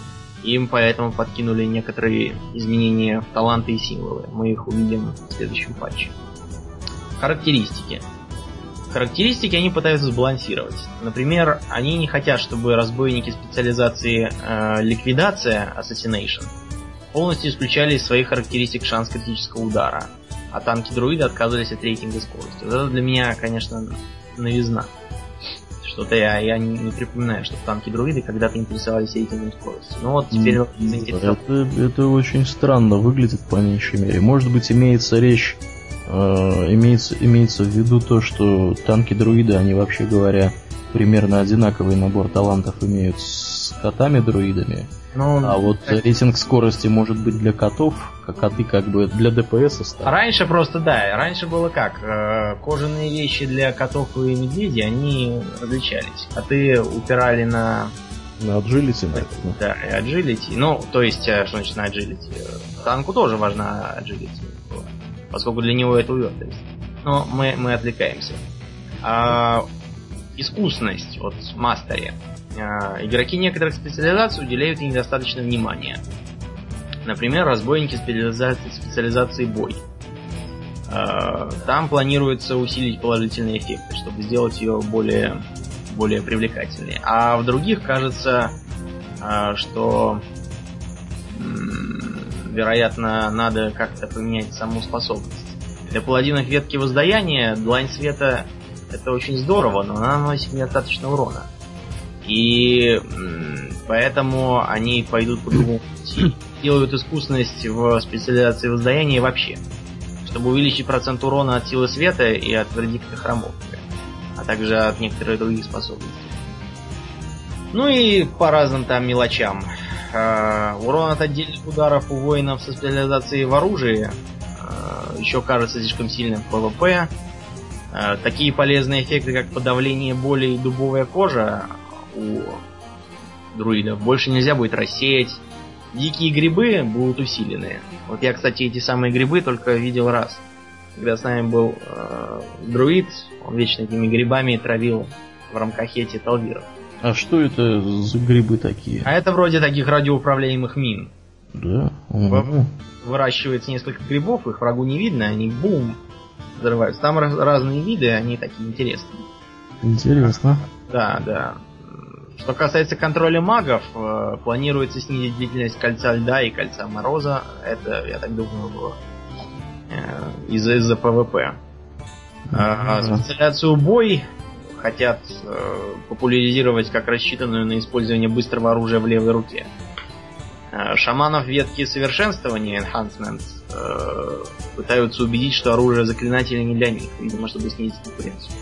[SPEAKER 2] Им поэтому подкинули некоторые изменения в таланты и символы. Мы их увидим в следующем патче. Характеристики. Характеристики они пытаются сбалансировать. Например, они не хотят, чтобы разбойники специализации э, ликвидация, assassination, полностью исключали из своих характеристик шанс критического удара, а танки-друиды отказывались от рейтинга скорости. Вот это для меня, конечно, новизна. Что-то я, я не, не припоминаю, что танки-друиды когда-то интересовались рейтингом скорости. Ну вот теперь вот
[SPEAKER 1] это, это очень странно выглядит по меньшей мере. Может быть имеется речь Э, имеется, имеется в виду то, что танки-друиды, они вообще говоря, примерно одинаковый набор талантов имеют с котами-друидами. Ну, а вот рейтинг скорости может быть для котов, как коты как бы для ДПС
[SPEAKER 2] стали. Раньше просто, да, раньше было как, э, кожаные вещи для котов и медведей, они различались. Коты упирали на...
[SPEAKER 1] На agility, наверное.
[SPEAKER 2] Да, и agility. Ну, то есть, э, что значит на agility? Танку тоже важна agility поскольку для него это увертость. Но мы, мы отвлекаемся. А, искусность от мастере. А, игроки некоторых специализаций уделяют ей недостаточно внимания. Например, разбойники специализации, специализации бой. А, там планируется усилить положительные эффекты, чтобы сделать ее более, более привлекательной. А в других кажется, а, что вероятно, надо как-то поменять саму способность. Для паладинов ветки воздаяния длань света это очень здорово, но она наносит недостаточно урона. И поэтому они пойдут по другому пути. Делают искусность в специализации воздаяния вообще. Чтобы увеличить процент урона от силы света и от вердикта хромовки. А также от некоторых других способностей. Ну и по разным там мелочам. Э, урон от отдельных ударов у воинов со специализацией в оружии э, еще кажется слишком сильным в ПВП. Э, такие полезные эффекты, как подавление боли и дубовая кожа у друидов больше нельзя будет рассеять. Дикие грибы будут усилены. Вот я, кстати, эти самые грибы только видел раз. Когда с нами был э, друид, он вечно этими грибами травил в рамкахете талвиров.
[SPEAKER 1] А что это за грибы такие?
[SPEAKER 2] А это вроде таких радиоуправляемых мин.
[SPEAKER 1] Да?
[SPEAKER 2] Угу. Выращивается несколько грибов, их врагу не видно, они бум взрываются. Там разные виды, они такие интересные.
[SPEAKER 1] Интересно.
[SPEAKER 2] Да, да. Что касается контроля магов, э, планируется снизить длительность кольца льда и кольца мороза. Это, я так думаю, э, из-за из ПВП. А, специализацию бой хотят э, популяризировать как рассчитанную на использование быстрого оружия в левой руке. Э, шаманов ветки совершенствования Enhancement э, пытаются убедить, что оружие заклинателя не для них, видимо, чтобы снизить конкуренцию.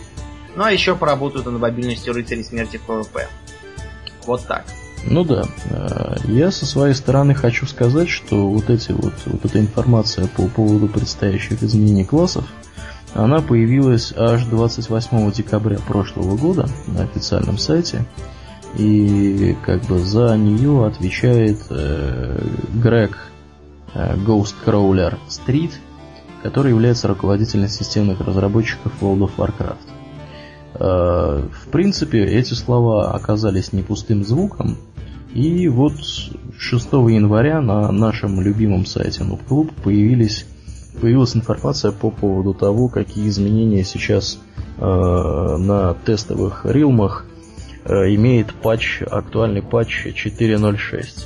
[SPEAKER 2] Ну а еще поработают над мобильностью рыцарей смерти в ПВП. Вот так.
[SPEAKER 1] Ну да, э, я со своей стороны хочу сказать, что вот эти вот, вот эта информация по поводу предстоящих изменений классов, она появилась аж 28 декабря прошлого года на официальном сайте. И как бы за нее отвечает э, Грег э, Ghost Street, который является руководителем системных разработчиков World of Warcraft. Э, в принципе, эти слова оказались не пустым звуком, и вот 6 января на нашем любимом сайте Noob Club появились, появилась информация по поводу того, какие изменения сейчас э, на тестовых рилмах э, имеет патч, актуальный патч 4.06.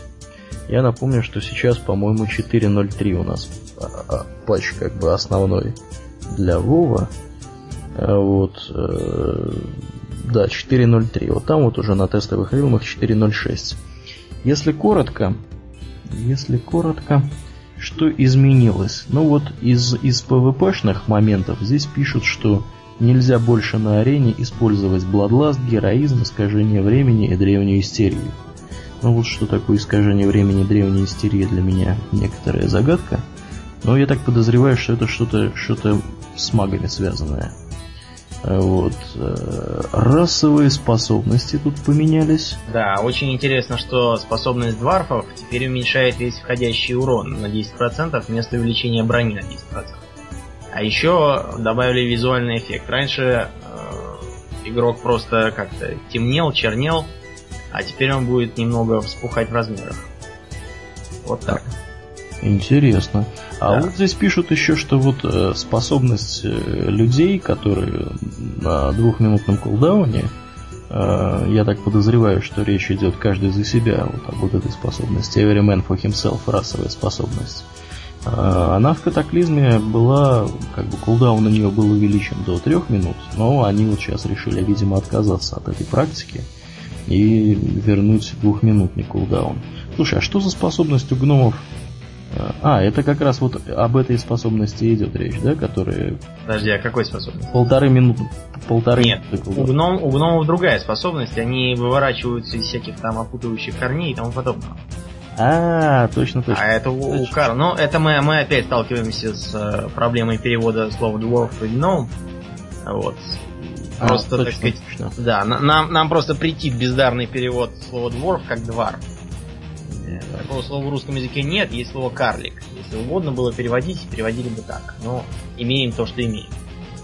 [SPEAKER 1] Я напомню, что сейчас, по-моему, 4.03 у нас а, а, патч как бы основной для Вова. Э, вот, э, да, 4.03. Вот там вот уже на тестовых рилмах 4.06. Если коротко, если коротко, что изменилось? Ну вот из, из PvP-шных моментов здесь пишут, что нельзя больше на арене использовать Bloodlust, героизм, искажение времени и древнюю истерию. Ну вот что такое искажение времени и древняя истерия для меня некоторая загадка. Но я так подозреваю, что это что-то что с магами связанное. Вот. Э, расовые способности тут поменялись.
[SPEAKER 2] Да, очень интересно, что способность дварфов теперь уменьшает весь входящий урон на 10% вместо увеличения брони на 10%. А еще добавили визуальный эффект. Раньше э, игрок просто как-то темнел, чернел, а теперь он будет немного вспухать в размерах. Вот так.
[SPEAKER 1] Интересно. А да. вот здесь пишут еще, что вот э, способность э, людей, которые на двухминутном кулдауне, э, я так подозреваю, что речь идет каждый за себя, вот об вот этой способности. Every man for himself, расовая способность. Она в катаклизме была, как бы кулдаун на нее был увеличен до трех минут, но они вот сейчас решили, видимо, отказаться от этой практики и вернуть двухминутный кулдаун. Слушай, а что за способность у гномов а, это как раз вот об этой способности идет речь, да, которые...
[SPEAKER 2] Подожди, а какой способности?
[SPEAKER 1] Полторы минуты. Полторы
[SPEAKER 2] Нет, у, гном, у гномов другая способность, они выворачиваются из всяких там опутывающих корней и тому подобного.
[SPEAKER 1] А, точно, точно.
[SPEAKER 2] А это у, у Кар. Ну, это мы, мы опять сталкиваемся с э, проблемой перевода слова dwarf и gnome. Вот. А, просто, точно, так сказать, точно. да, нам, нам просто притит бездарный перевод слова dwarf как двар. Такого слова в русском языке нет, есть слово карлик. Если угодно было переводить, переводили бы так. Но имеем то, что имеем.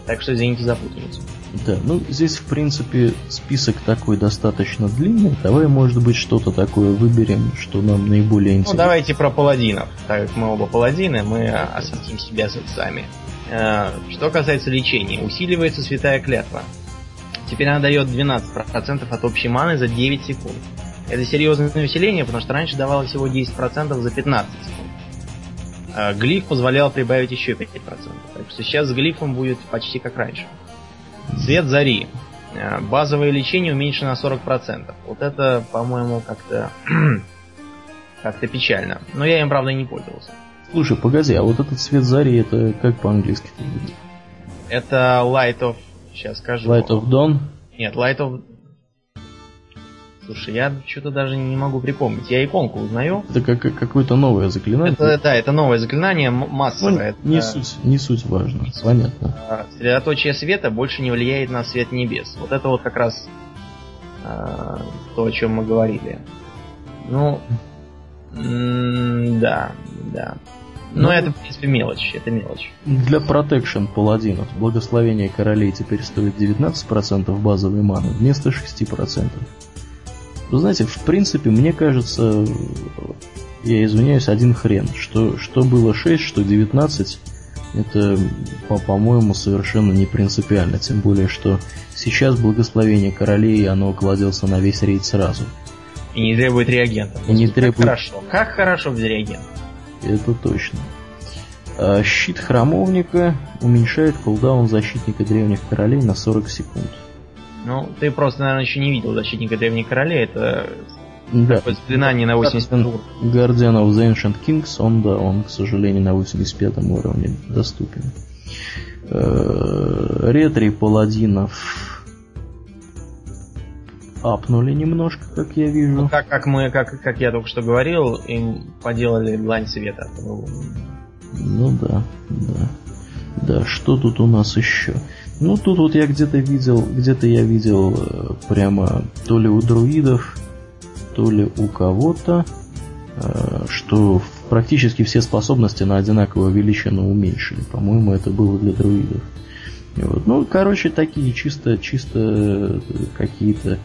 [SPEAKER 2] Так что извините за путаницу.
[SPEAKER 1] Да, ну здесь в принципе список такой достаточно длинный. Давай, может быть, что-то такое выберем, что нам наиболее ну, интересно.
[SPEAKER 2] Ну давайте про паладинов. Так как мы оба паладины, мы осветим себя сами. Э, что касается лечения, усиливается святая клятва. Теперь она дает 12% от общей маны за 9 секунд. Это серьезное усиление, потому что раньше давало всего 10% за 15 секунд. А глиф позволял прибавить еще 5%. Так что сейчас с глифом будет почти как раньше. Свет зари. А, базовое лечение уменьшено на 40%. Вот это, по-моему, как-то как-то печально. Но я им, правда, не пользовался.
[SPEAKER 1] Слушай, погоди, а вот этот свет зари, это как по-английски?
[SPEAKER 2] Это Light of... Сейчас скажу.
[SPEAKER 1] Light of Dawn?
[SPEAKER 2] Нет, Light of... Слушай, я что-то даже не могу припомнить. Я иконку узнаю.
[SPEAKER 1] Это как, какое-то новое заклинание.
[SPEAKER 2] Это, да, это новое заклинание, массовое.
[SPEAKER 1] Ну, не, суть, не суть важно, понятно.
[SPEAKER 2] А, средоточие света больше не влияет на свет небес. Вот это вот как раз а, то, о чем мы говорили. Ну, да, да. Но ну, это, в принципе, мелочь. Это мелочь.
[SPEAKER 1] Для протекшн паладинов благословение королей теперь стоит 19% базовой маны вместо 6%. Вы знаете, в принципе, мне кажется, я извиняюсь, один хрен. Что, что было 6, что 19, это, по-моему, совершенно не принципиально. Тем более, что сейчас благословение королей, оно кладется на весь рейд сразу.
[SPEAKER 2] И не требует реагентов.
[SPEAKER 1] И не требует...
[SPEAKER 2] Как хорошо. Как хорошо без реагентов.
[SPEAKER 1] Это точно. А щит храмовника уменьшает кулдаун защитника древних королей на 40 секунд.
[SPEAKER 2] Ну, ты просто, наверное, еще не видел защитника древних королей. Это
[SPEAKER 1] да.
[SPEAKER 2] заклинание на 80 уровне.
[SPEAKER 1] Guardian of the Ancient Kings, он, да, он, к сожалению, на 85 уровне доступен. Э, ретри паладинов апнули немножко, как я вижу. Ну,
[SPEAKER 2] как, как мы, как, как я только что говорил, им поделали длань света.
[SPEAKER 1] Ну да, да. Да, что тут у нас еще? Ну, тут вот я где-то видел, где-то я видел э, прямо то ли у друидов, то ли у кого-то, э, что практически все способности на одинаковую величину уменьшили. По-моему, это было для друидов. Вот. Ну, короче, такие чисто, чисто э, какие-то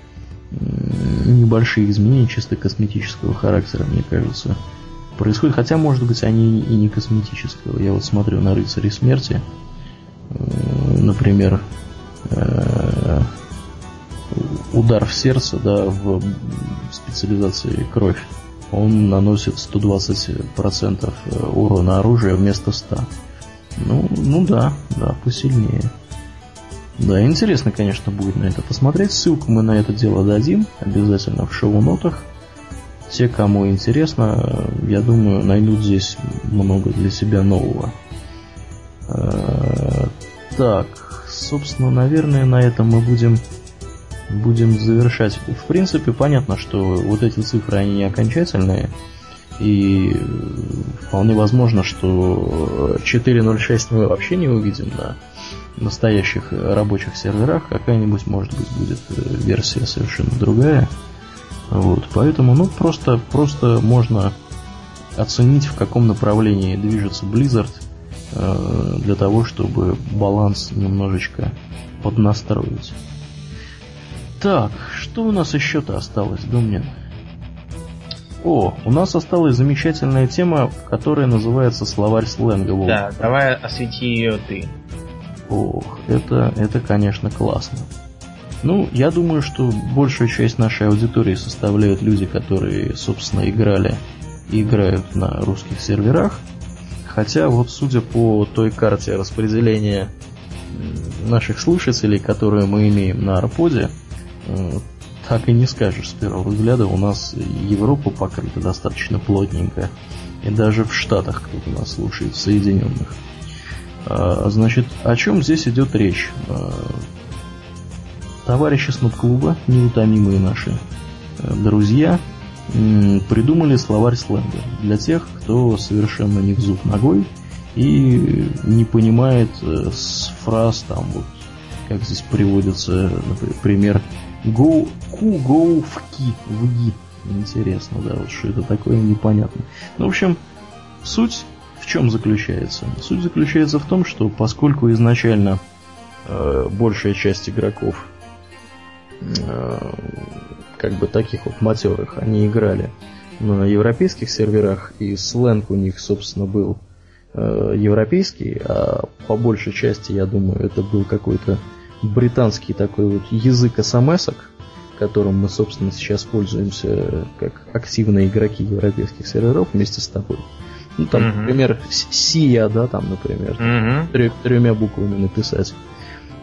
[SPEAKER 1] небольшие изменения, чисто косметического характера, мне кажется, происходят. Хотя, может быть, они и не косметического. Я вот смотрю на рыцарей смерти например, э, удар в сердце, да, в специализации кровь, он наносит 120% э, урона оружия вместо 100. Ну, ну да, да, посильнее. Да, интересно, конечно, будет на это посмотреть. Ссылку мы на это дело дадим обязательно в шоу-нотах. Те, кому интересно, я думаю, найдут здесь много для себя нового. Э, так, собственно, наверное, на этом мы будем будем завершать. В принципе, понятно, что вот эти цифры, они не окончательные. И вполне возможно, что 4.06 мы вообще не увидим на настоящих рабочих серверах. Какая-нибудь, может быть, будет версия совершенно другая. Вот, поэтому, ну, просто, просто можно оценить, в каком направлении движется Blizzard – для того, чтобы баланс немножечко поднастроить. Так, что у нас еще-то осталось, Домнин? О, у нас осталась замечательная тема, которая называется словарь сленга.
[SPEAKER 2] Да, давай освети ее ты.
[SPEAKER 1] Ох, это, это, конечно, классно. Ну, я думаю, что большую часть нашей аудитории составляют люди, которые, собственно, играли и играют на русских серверах – Хотя вот судя по той карте распределения наших слушателей, которые мы имеем на Арподе, так и не скажешь с первого взгляда, у нас Европа покрыта достаточно плотненько. И даже в Штатах кто-то нас слушает, в Соединенных. А, значит, о чем здесь идет речь? А, товарищи с клуба, неутомимые наши э, друзья, придумали словарь сленга для тех, кто совершенно не в зуб ногой и не понимает э, с фраз там вот как здесь приводится, например, go, ку, go, в ки, в ги. Интересно, да, вот что это такое, непонятно. Ну, в общем, суть в чем заключается? Суть заключается в том, что поскольку изначально э, большая часть игроков как бы таких вот матерых, они играли на европейских серверах, и сленг у них, собственно, был э, европейский, а по большей части, я думаю, это был какой-то британский такой вот язык смс которым мы, собственно, сейчас пользуемся как активные игроки европейских серверов вместе с тобой. Ну, там, mm-hmm. например, Сия, да, там, например, mm-hmm. тремя буквами написать.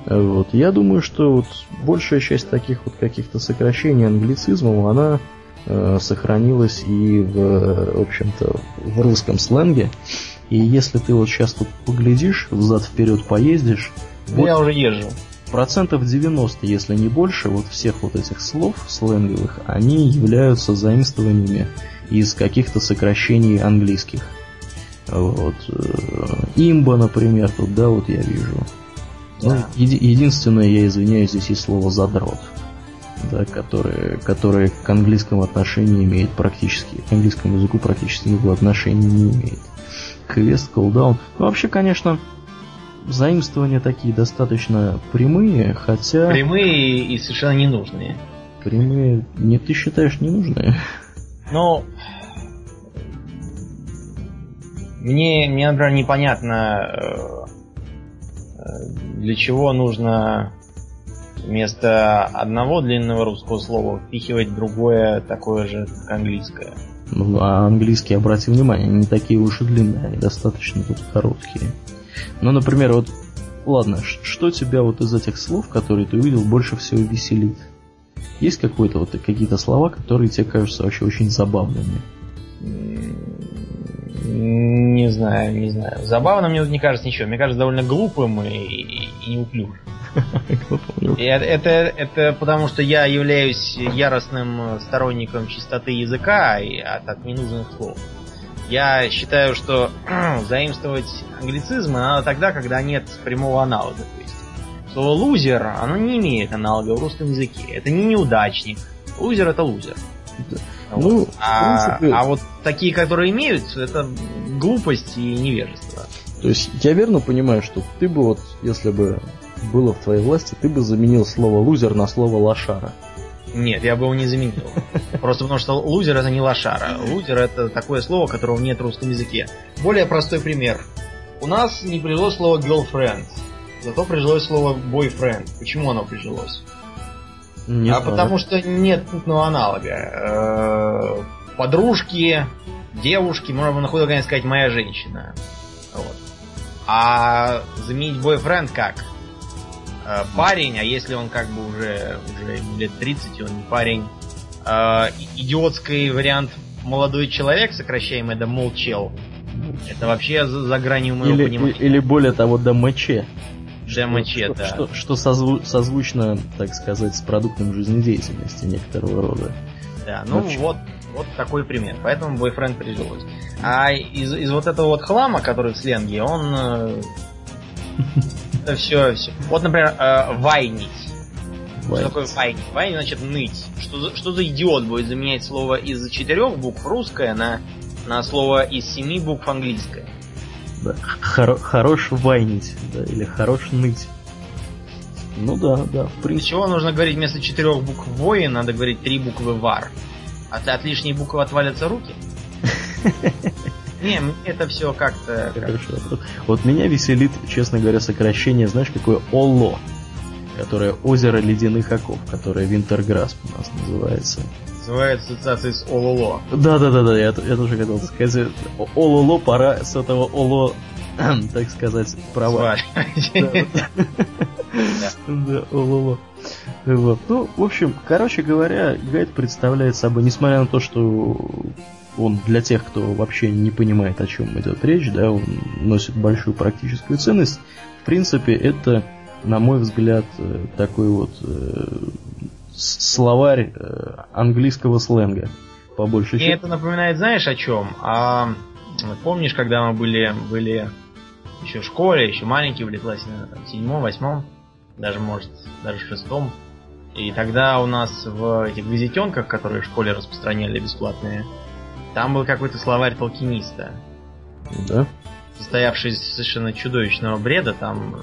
[SPEAKER 1] Вот. Я думаю, что вот большая часть таких вот каких-то сокращений англицизмов, она э, сохранилась и в, в общем-то, в русском сленге. И если ты вот сейчас тут поглядишь, взад-вперед поездишь...
[SPEAKER 2] Вот я уже езжу.
[SPEAKER 1] Процентов 90, если не больше, вот всех вот этих слов сленговых, они являются заимствованиями из каких-то сокращений английских. Вот. Э, имба, например, тут, да, вот я вижу. Ну, еди- единственное, я извиняюсь, здесь есть слово задрот, да, которое, которое к английскому отношению имеет практически, к английскому языку практически никакого отношения не имеет. Квест, колдаун. Ну, вообще, конечно, заимствования такие достаточно прямые, хотя...
[SPEAKER 2] Прямые и совершенно ненужные.
[SPEAKER 1] Прямые, не ты считаешь ненужные?
[SPEAKER 2] Ну, мне, мне, например, непонятно, э, для чего нужно вместо одного длинного русского слова впихивать другое такое же, как английское.
[SPEAKER 1] Ну, а английский, обрати внимание, не такие уж и длинные, они достаточно тут короткие. Ну, например, вот, ладно, что тебя вот из этих слов, которые ты увидел, больше всего веселит? Есть какой-то вот какие-то слова, которые тебе кажутся вообще очень забавными?
[SPEAKER 2] Не знаю, не знаю. Забавно мне не кажется ничего. Мне кажется довольно глупым и, и, и неуклюжим. И это, это, потому что я являюсь яростным сторонником чистоты языка и от, от ненужных слов. Я считаю, что заимствовать англицизмы надо тогда, когда нет прямого аналога. То есть слово лузер, оно не имеет аналога в русском языке. Это не неудачник. Лузер это лузер. Вот. Ну, а, принципе... а вот такие, которые имеют, это глупость и невежество.
[SPEAKER 1] То есть я верно понимаю, что ты бы вот, если бы было в твоей власти, ты бы заменил слово лузер на слово лошара.
[SPEAKER 2] Нет, я бы его не заменил. Просто потому что лузер это не лошара. Лузер это такое слово, которого нет в русском языке. Более простой пример. У нас не прижилось слово girlfriend, зато прижилось слово boyfriend. Почему оно прижилось? Не а знаю. потому что нет путного аналога. Э, подружки, девушки, можно на худо сказать моя женщина. Вот. А заменить бойфренд как? Э, парень, а если он как бы уже, уже лет 30, он не парень. Э, идиотский вариант молодой человек, сокращаемый до молчел. Это вообще за, за гранью моего
[SPEAKER 1] или,
[SPEAKER 2] понимания.
[SPEAKER 1] Или более того, до МЧ.
[SPEAKER 2] ДМЧ,
[SPEAKER 1] что. Что, что созву, созвучно, так сказать, с продуктом жизнедеятельности некоторого рода.
[SPEAKER 2] Да, ну Вообще. вот, вот такой пример. Поэтому бойфренд прижилось. А из, из вот этого вот хлама, который в сленге, он... Э, это все, все. Вот, например, э, вайнить. Что такое вайнить? Вайнить значит ныть. Что за, что за идиот будет заменять слово из четырех букв русское на, на слово из семи букв английское?
[SPEAKER 1] Да. Хор- хорош вайнить, да, или хорош ныть. Ну да, да.
[SPEAKER 2] Для чего нужно говорить вместо четырех букв воин, надо говорить три буквы вар? А ты от лишней буквы отвалятся руки? Не, это все как-то...
[SPEAKER 1] Хорошо. Вот меня веселит, честно говоря, сокращение, знаешь, какое ОЛО, которое озеро ледяных оков, которое Винтерграсп у нас называется
[SPEAKER 2] называется ассоциация с Ололо.
[SPEAKER 1] Да, да, да, да, я, я тоже хотел сказать. Ололо, пора с этого Оло, так сказать, права. Да, Ололо. Вот. Ну, в общем, короче говоря, гайд представляет собой, несмотря на то, что он для тех, кто вообще не понимает, о чем идет речь, да, он носит большую практическую ценность. В принципе, это, на мой взгляд, э, такой вот э, словарь э, английского сленга, по большей
[SPEAKER 2] части. это напоминает, знаешь, о чем? А, помнишь, когда мы были, были еще в школе, еще маленькие, были в классе, наверное, в седьмом, восьмом, даже, может, даже в шестом. И тогда у нас в этих газетенках, которые в школе распространяли бесплатные, там был какой-то словарь толкиниста.
[SPEAKER 1] Да?
[SPEAKER 2] Состоявший из совершенно чудовищного бреда, там,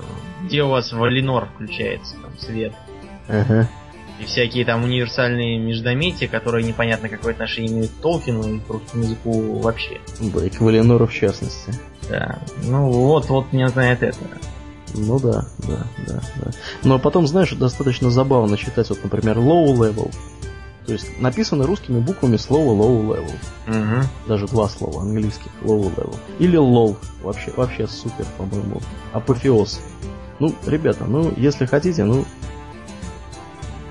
[SPEAKER 2] где у вас Валинор включается, там, свет.
[SPEAKER 1] Ага.
[SPEAKER 2] И всякие там универсальные междометия, которые непонятно какое отношение имеют к Толкину и к русскому языку вообще.
[SPEAKER 1] Да, и к Валенору в частности.
[SPEAKER 2] Да. Ну вот, вот не знает это.
[SPEAKER 1] Ну да, да, да, да. Но потом, знаешь, достаточно забавно читать, вот, например, low level. То есть написано русскими буквами слово low level.
[SPEAKER 2] Угу.
[SPEAKER 1] Даже два слова английских low level. Или low. Вообще, вообще супер, по-моему. Апофеоз. Ну, ребята, ну, если хотите, ну,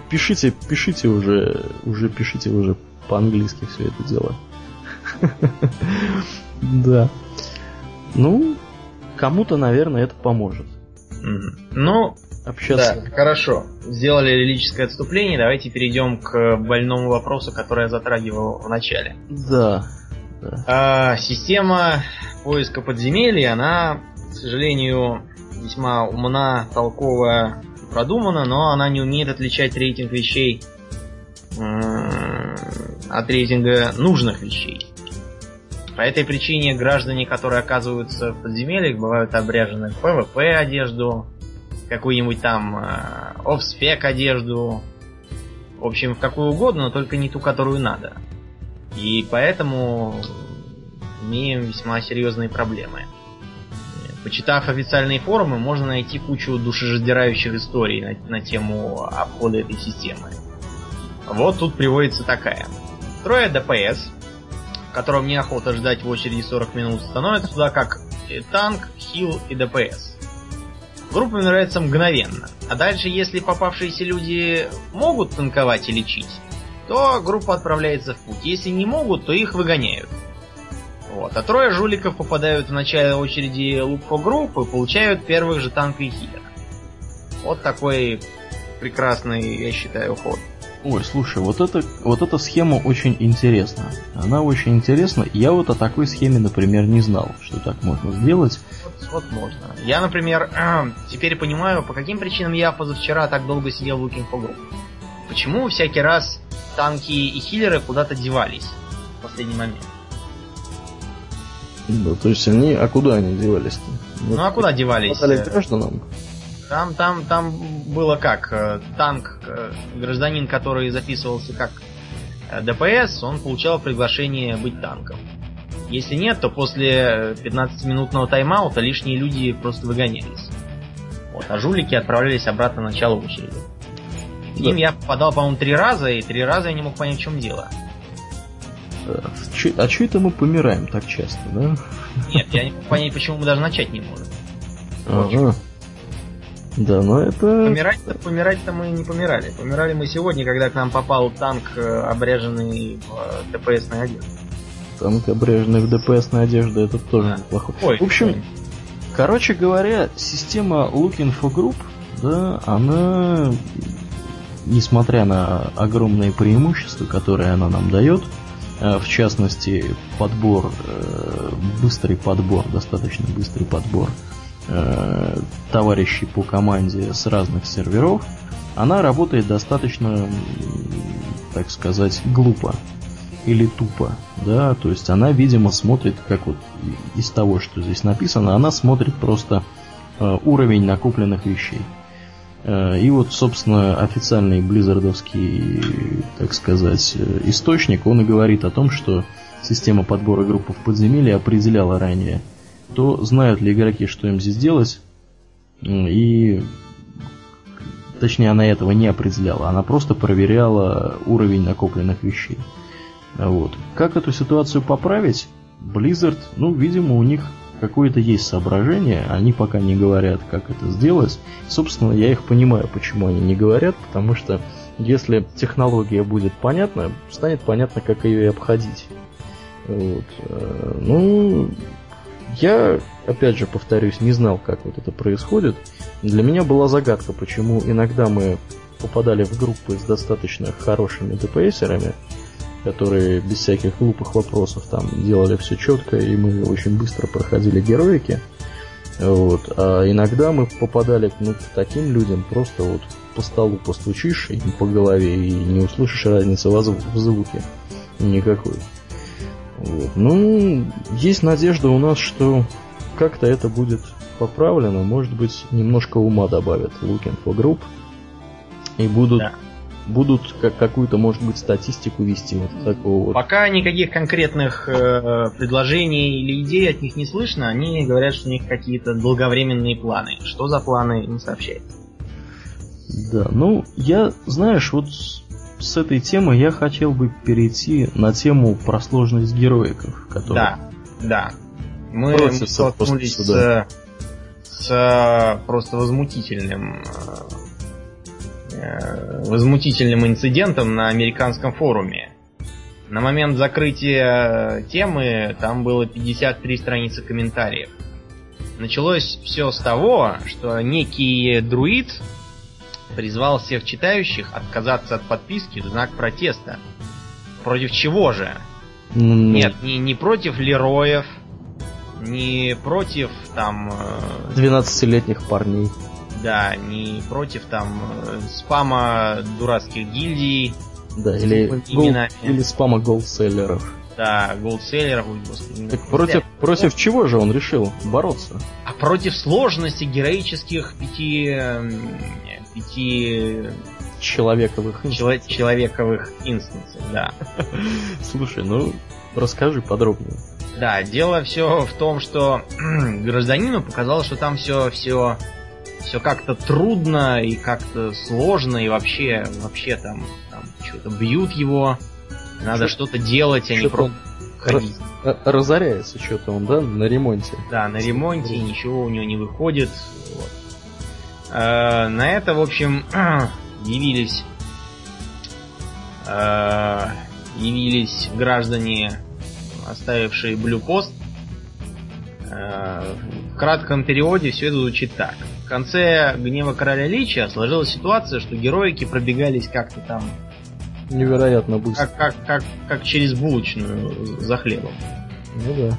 [SPEAKER 1] пишите, пишите уже, уже пишите уже по-английски все это дело. Да. Ну, кому-то, наверное, это поможет.
[SPEAKER 2] Ну, общаться. Да, хорошо. Сделали лирическое отступление, давайте перейдем к больному вопросу, который я затрагивал в начале.
[SPEAKER 1] Да.
[SPEAKER 2] да. А, система поиска подземелий, она, к сожалению, весьма умна, толковая продумана, но она не умеет отличать рейтинг вещей от рейтинга нужных вещей. По этой причине граждане, которые оказываются в подземельях, бывают обряжены в ПВП одежду, какую-нибудь там э, одежду, в общем, в какую угодно, но только не ту, которую надо. И поэтому имеем весьма серьезные проблемы. Почитав официальные форумы, можно найти кучу душераздирающих историй на, на тему обхода этой системы. Вот тут приводится такая. Трое ДПС, которым неохота ждать в очереди 40 минут, становятся туда как танк, хил и ДПС. Группа умирается мгновенно. А дальше, если попавшиеся люди могут танковать и лечить, то группа отправляется в путь. Если не могут, то их выгоняют. Вот. А трое жуликов попадают в начале очереди лупко группы, получают первых же танка и хилера. Вот такой прекрасный, я считаю, ход.
[SPEAKER 1] Ой, слушай, вот, это, вот эта схема очень интересна. Она очень интересна. Я вот о такой схеме, например, не знал, что так можно сделать.
[SPEAKER 2] Вот, вот можно. Я, например, теперь понимаю, по каким причинам я позавчера так долго сидел в Looking for Group. Почему всякий раз танки и хиллеры куда-то девались в последний момент?
[SPEAKER 1] Да, то есть они, а куда они девались-то?
[SPEAKER 2] Ну, а куда девались?
[SPEAKER 1] Хватали гражданам?
[SPEAKER 2] Там, там, там было как, э, танк, э, гражданин, который записывался как э, ДПС, он получал приглашение быть танком. Если нет, то после 15-минутного тайм-аута лишние люди просто выгонялись. Вот, а жулики отправлялись обратно на начало очереди. Да. Им я попадал, по-моему, три раза, и три раза я не мог понять, в чем дело.
[SPEAKER 1] А что это мы помираем так часто, да?
[SPEAKER 2] Нет, я не понять, почему мы даже начать не можем.
[SPEAKER 1] Ага. Да, но это...
[SPEAKER 2] Помирать-то, помирать-то мы не помирали. Помирали мы сегодня, когда к нам попал танк, э, обряженный в э, ДПСной одежде.
[SPEAKER 1] Танк, обряженный в ДПСной одежде, это тоже да. неплохо. Ой, в общем, ой. короче говоря, система Looking for Group, да, она, несмотря на огромные преимущества, которые она нам дает, в частности, подбор, быстрый подбор, достаточно быстрый подбор э, товарищей по команде с разных серверов, она работает достаточно, так сказать, глупо или тупо, да, то есть она, видимо, смотрит, как вот из того, что здесь написано, она смотрит просто э, уровень накопленных вещей. Э, и вот, собственно, официальный близзардовский, так сказать, э, источник, он и говорит о том, что система подбора группы в подземелье определяла ранее то знают ли игроки, что им здесь делать, и точнее она этого не определяла, она просто проверяла уровень накопленных вещей. Вот. Как эту ситуацию поправить? Blizzard, ну, видимо, у них какое-то есть соображение, они пока не говорят, как это сделать. Собственно, я их понимаю, почему они не говорят, потому что если технология будет понятна, станет понятно, как ее обходить. Вот. Э, ну, я, опять же, повторюсь, не знал, как вот это происходит. Для меня была загадка, почему иногда мы попадали в группы с достаточно хорошими ДПСерами, которые без всяких глупых вопросов там делали все четко, и мы очень быстро проходили героики. Вот. А иногда мы попадали ну, к таким людям, просто вот по столу постучишь им по голове и не услышишь разницы в звуке никакой. Вот. Ну, есть надежда у нас, что как-то это будет поправлено. Может быть, немножко ума добавят Looking for Group. И будут, да. Будут как, какую-то, может быть, статистику вести вот такого вот.
[SPEAKER 2] Пока никаких конкретных э, предложений или идей от них не слышно, они говорят, что у них какие-то долговременные планы. Что за планы, не сообщает.
[SPEAKER 1] Да, ну, я, знаешь, вот с этой темы я хотел бы перейти на тему про сложность героиков,
[SPEAKER 2] которые... Да, да. Мы столкнулись с, с просто возмутительным э, возмутительным инцидентом на американском форуме. На момент закрытия темы там было 53 страницы комментариев. Началось все с того, что некий друид призвал всех читающих отказаться от подписки в знак протеста. Против чего же? Mm. Нет, не, не против Лероев, не против там...
[SPEAKER 1] 12-летних э, парней.
[SPEAKER 2] Да, не против там э, спама дурацких гильдий.
[SPEAKER 1] Да, или, гол, или спама голдселлеров.
[SPEAKER 2] Да, голдселлеров,
[SPEAKER 1] господи. Так против, против чего же он решил бороться?
[SPEAKER 2] А против сложности героических пяти пяти
[SPEAKER 1] человековых
[SPEAKER 2] человековых инстансов, да.
[SPEAKER 1] Слушай, ну расскажи подробнее.
[SPEAKER 2] Да, дело все в том, что гражданину показалось, что там все, все, все как-то трудно и как-то сложно, и вообще, вообще там, там что-то бьют его, надо что-то делать, а не просто ходить.
[SPEAKER 1] Разоряется что-то он, да, на ремонте?
[SPEAKER 2] Да, на ремонте, и ничего у него не выходит. Вот. А, на это, в общем, явились а, явились граждане, оставившие блюпост. А, в кратком переводе все это звучит так. В конце гнева короля Лича сложилась ситуация, что героики пробегались как-то там
[SPEAKER 1] Невероятно быстро.
[SPEAKER 2] Как, как, как, как через булочную за хлебом.
[SPEAKER 1] Ну да.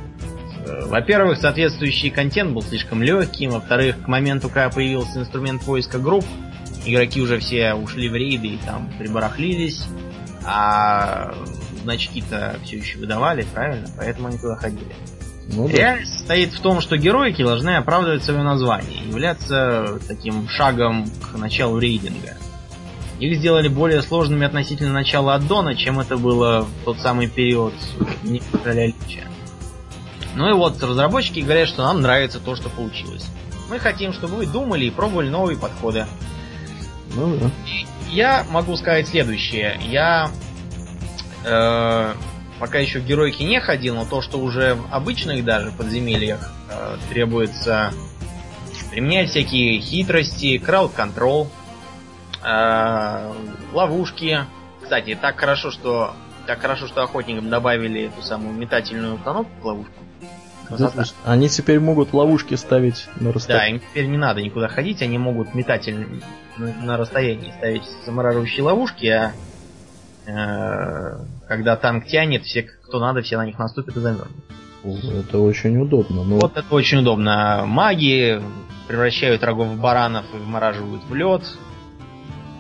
[SPEAKER 2] Э, во-первых, соответствующий контент был слишком легким. Во-вторых, к моменту, когда появился инструмент поиска групп, игроки уже все ушли в рейды и там прибарахлились. А значки-то все еще выдавали, правильно? Поэтому они туда ходили. Ну, да. Реальность состоит в том, что героики должны оправдывать свое название, являться таким шагом к началу рейдинга. Их сделали более сложными относительно начала аддона, чем это было в тот самый период Короля Лича. Ну и вот, разработчики говорят, что нам нравится то, что получилось. Мы хотим, чтобы вы думали и пробовали новые подходы. Ну да. Я могу сказать следующее. Я э, пока еще в геройке не ходил, но то, что уже в обычных даже подземельях э, требуется применять всякие хитрости, крауд-контрол, Э, ловушки. Кстати, так хорошо, что так хорошо, что охотникам добавили эту самую метательную установку в ловушку.
[SPEAKER 1] Красота. Они теперь могут ловушки ставить на расстоянии.
[SPEAKER 2] Да, им теперь не надо никуда ходить, они могут метатель на расстоянии ставить замораживающие ловушки, а э, когда танк тянет, все, кто надо, все на них наступят и замерзнут.
[SPEAKER 1] Это очень удобно.
[SPEAKER 2] Но... Вот это очень удобно. Маги превращают врагов в баранов и вмораживают в лед.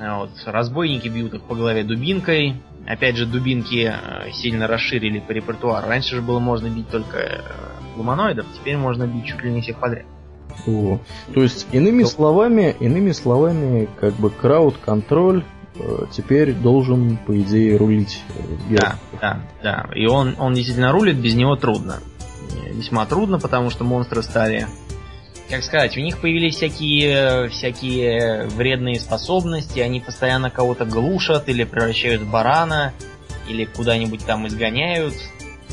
[SPEAKER 2] Вот. Разбойники бьют их по голове дубинкой. Опять же, дубинки э, сильно расширили по репертуару. Раньше же было можно бить только э, гуманоидов, теперь можно бить чуть ли не всех подряд.
[SPEAKER 1] О, то есть, иными то... словами, иными словами, как бы крауд-контроль теперь должен, по идее, рулить.
[SPEAKER 2] Да, да, да. И он, он действительно рулит, без него трудно. Весьма трудно, потому что монстры стали как сказать, у них появились всякие, всякие вредные способности, они постоянно кого-то глушат или превращают в барана, или куда-нибудь там изгоняют,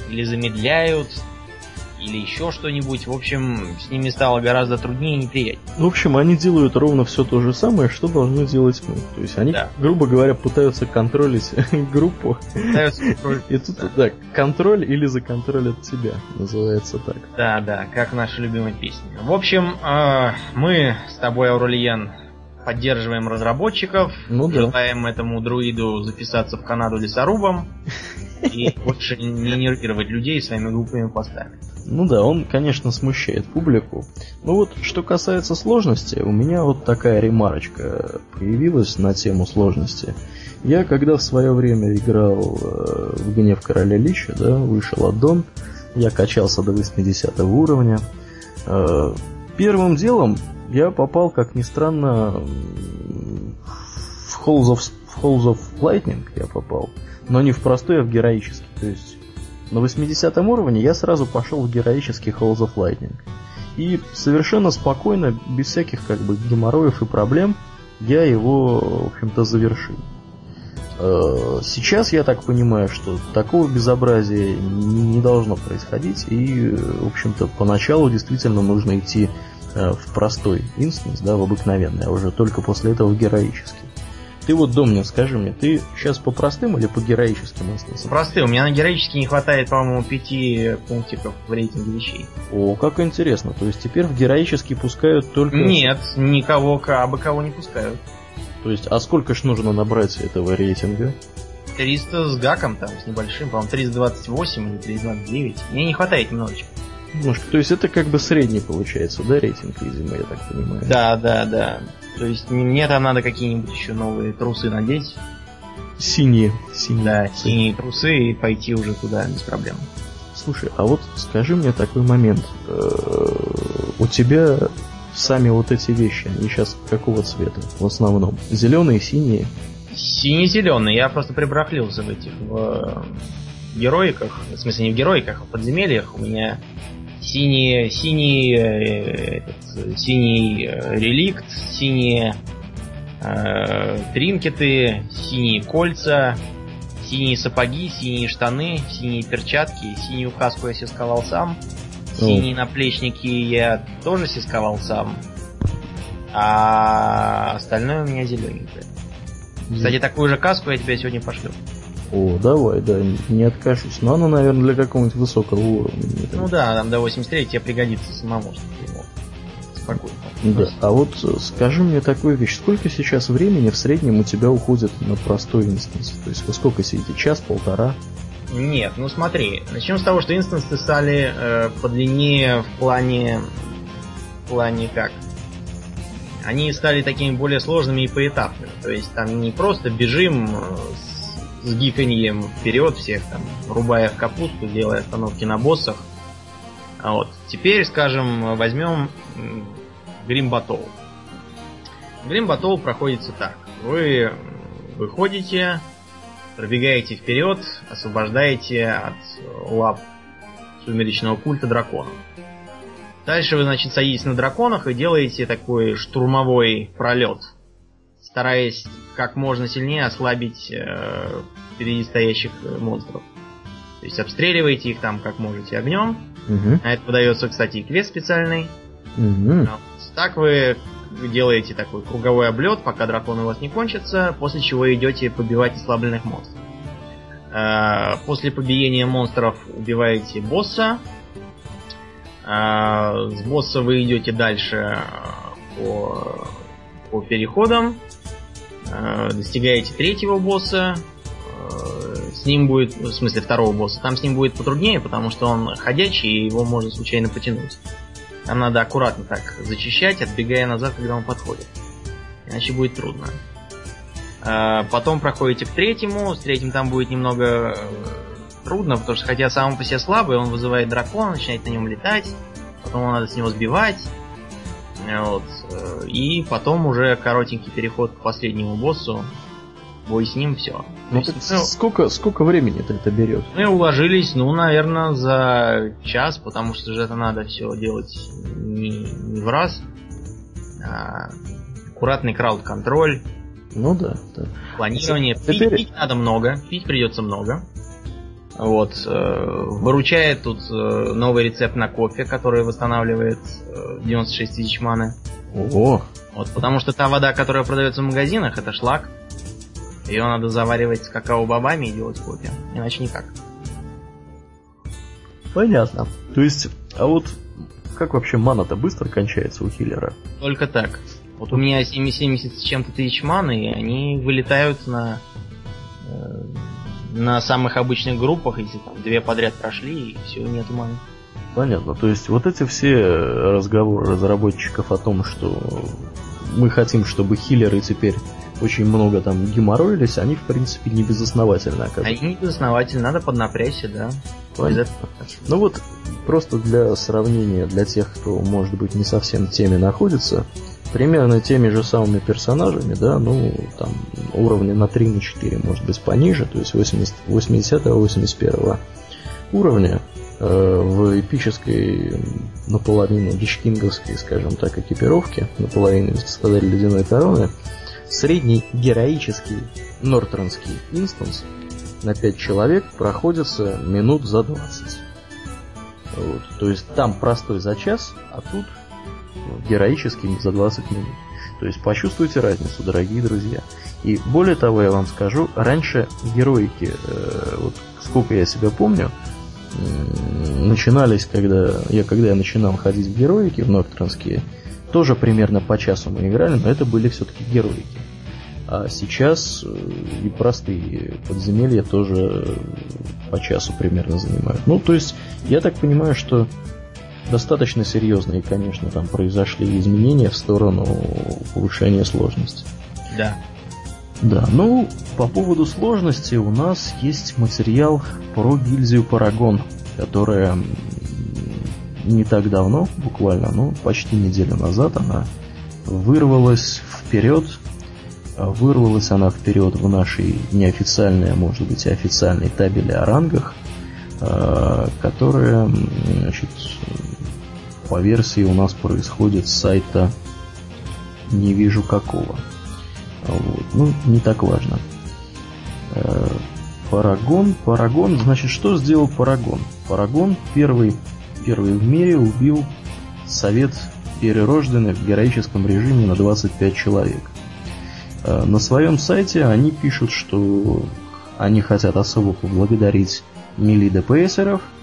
[SPEAKER 2] или замедляют, или еще что-нибудь. В общем, с ними стало гораздо труднее и неприятнее.
[SPEAKER 1] В общем, они делают ровно все то же самое, что должны делать мы. То есть они, да. грубо говоря, пытаются контролить группу. Пытаются И тут, да, контроль или законтролят тебя, называется так.
[SPEAKER 2] Да, да, как наша любимая песня. В общем, э, мы с тобой, Аурельян, поддерживаем разработчиков, ну, да. желаем этому друиду записаться в Канаду лесорубом и больше не нервировать людей своими глупыми постами.
[SPEAKER 1] Ну да, он, конечно, смущает публику. Ну вот, что касается сложности, у меня вот такая ремарочка появилась на тему сложности. Я, когда в свое время играл э, в Гнев Короля Лича, да, вышел аддон, я качался до 80 уровня. Э, первым делом я попал, как ни странно, в Halls of, в Halls of Lightning я попал, но не в простой, а в героический. То есть на 80 уровне я сразу пошел в героический Halls of Lightning. И совершенно спокойно, без всяких как бы геморроев и проблем, я его, в общем-то, завершил. Э, сейчас я так понимаю, что такого безобразия не должно происходить, и, в общем-то, поначалу действительно нужно идти э, в простой инстанс, да, в обыкновенный, а уже только после этого в героический. Ты вот, Домнин, скажи мне, ты сейчас по простым или по героическим инстансам?
[SPEAKER 2] Простые. У меня на героический не хватает, по-моему, пяти пунктиков в рейтинге вещей.
[SPEAKER 1] О, как интересно. То есть теперь в героический пускают только...
[SPEAKER 2] Нет, никого, абы кого не пускают.
[SPEAKER 1] То есть, а сколько ж нужно набрать этого рейтинга?
[SPEAKER 2] 300 с гаком там, с небольшим, по-моему, 328 или 329. Мне не хватает немножечко.
[SPEAKER 1] Немножко. То есть это как бы средний получается, да, рейтинг, видимо, я так понимаю?
[SPEAKER 2] Да, да, да. То есть мне там надо какие-нибудь еще новые трусы надеть.
[SPEAKER 1] Синие. синие
[SPEAKER 2] да, трусы. синие трусы и пойти уже туда без проблем.
[SPEAKER 1] Слушай, а вот скажи мне такой момент. Э, у тебя сами вот эти вещи, они сейчас какого цвета в основном? Зеленые, синие?
[SPEAKER 2] Сине-зеленые. Я просто прибрахлился в этих, в, в героиках, в смысле не в героиках, а в подземельях у меня синий, синий, э, этот, синий э, реликт, синие э, тринкеты, синие кольца, синие сапоги, синие штаны, синие перчатки, синюю каску я сисковал сам, синие наплечники я тоже сисковал сам, а остальное у меня зелененькое. Кстати, такую же каску я тебе сегодня пошлю.
[SPEAKER 1] О, давай, да, не откажусь. Но она, наверное, для какого-нибудь высокого уровня.
[SPEAKER 2] Ну да, там до 83 тебе пригодится самому, чтобы мог спокойно.
[SPEAKER 1] Да, а вот э, скажи мне такую вещь. Сколько сейчас времени в среднем у тебя уходит на простой инстанс? То есть вы сколько сидите? Час, полтора?
[SPEAKER 2] Нет, ну смотри, начнем с того, что инстансы стали э, подлиннее в плане... В плане как? Они стали такими более сложными и поэтапными. То есть там не просто бежим э, с, с гиканьем вперед всех, там, рубая в капусту, делая остановки на боссах. А вот. Теперь, скажем, возьмем Грим Battle. Грим Battle проходится так. Вы выходите, пробегаете вперед, освобождаете от лап сумеречного культа дракона. Дальше вы, значит, садитесь на драконах и делаете такой штурмовой пролет, стараясь как можно сильнее ослабить э, впереди стоящих э, монстров. То есть обстреливаете их там как можете огнем. Угу. А это выдается, кстати, и квест специальный. Угу. Так вы делаете такой круговой облет, пока драконы у вас не кончатся, после чего идете побивать ослабленных монстров. Э, после побиения монстров убиваете босса, а, с босса вы идете дальше э, по, по переходам, э, достигаете третьего босса, э, с ним будет, в смысле второго босса, там с ним будет потруднее, потому что он ходячий, и его можно случайно потянуть. Там надо аккуратно так зачищать, отбегая назад, когда он подходит. Иначе будет трудно. Потом проходите к третьему, с третьим там будет немного трудно, потому что хотя сам по себе слабый, он вызывает дракона, начинает на нем летать, потом его надо с него сбивать. Вот. И потом уже коротенький переход к последнему боссу. Бой с ним, все.
[SPEAKER 1] Ну, есть, ну, сколько, сколько времени это, это берет?
[SPEAKER 2] Мы уложились, ну, наверное, за час, потому что же это надо все делать не, не в раз. А аккуратный крауд-контроль.
[SPEAKER 1] Ну да, да.
[SPEAKER 2] Планирование. Теперь... Пить, пить надо много, пить придется много. Вот. Э, выручает тут э, новый рецепт на кофе, который восстанавливает 96 э, тысяч маны.
[SPEAKER 1] Ого!
[SPEAKER 2] Вот, потому что та вода, которая продается в магазинах, это шлак. Ее надо заваривать с какао-бобами и делать кофе. Иначе никак.
[SPEAKER 1] Понятно. То есть, а вот как вообще мана-то быстро кончается у хиллера?
[SPEAKER 2] Только так. Вот у меня 70 с чем-то тысяч маны, и они вылетают на на самых обычных группах, если там две подряд прошли, и все, нет маны.
[SPEAKER 1] Понятно. То есть вот эти все разговоры разработчиков о том, что мы хотим, чтобы хиллеры теперь очень много там геморроились, они в принципе не безосновательны
[SPEAKER 2] оказывается. Они не безосновательны, надо поднапрячься, да.
[SPEAKER 1] Понятно. Ну вот, просто для сравнения, для тех, кто, может быть, не совсем в теме находится, примерно теми же самыми персонажами, да, ну, там, уровня на 3, на 4, может быть, пониже, то есть 80, 80-81 уровня э, в эпической наполовину дичкинговской, скажем так, экипировке, наполовину Стадарь Ледяной Короны, средний героический нортронский инстанс на 5 человек проходится минут за 20. Вот. То есть там простой за час, а тут героическими за 20 минут. То есть почувствуйте разницу, дорогие друзья. И более того, я вам скажу, раньше героики, э, вот сколько я себя помню, начинались, когда я, когда я начинал ходить в героики, в Ноктронские, тоже примерно по часу мы играли, но это были все-таки героики. А сейчас э, и простые подземелья тоже по часу примерно занимают. Ну, то есть, я так понимаю, что достаточно серьезные, конечно, там произошли изменения в сторону повышения сложности.
[SPEAKER 2] Да.
[SPEAKER 1] Да, ну, по поводу сложности у нас есть материал про гильдию Парагон, которая не так давно, буквально, ну, почти неделю назад она вырвалась вперед Вырвалась она вперед в нашей неофициальной, а может быть официальной табели о рангах, которая, значит, по версии у нас происходит с сайта не вижу какого. Вот. Ну, не так важно. Парагон. Парагон, значит, что сделал Парагон? Парагон первый, первый в мире убил совет перерожденных в героическом режиме на 25 человек. Э, на своем сайте они пишут, что они хотят особо поблагодарить мили ДПСеров, э,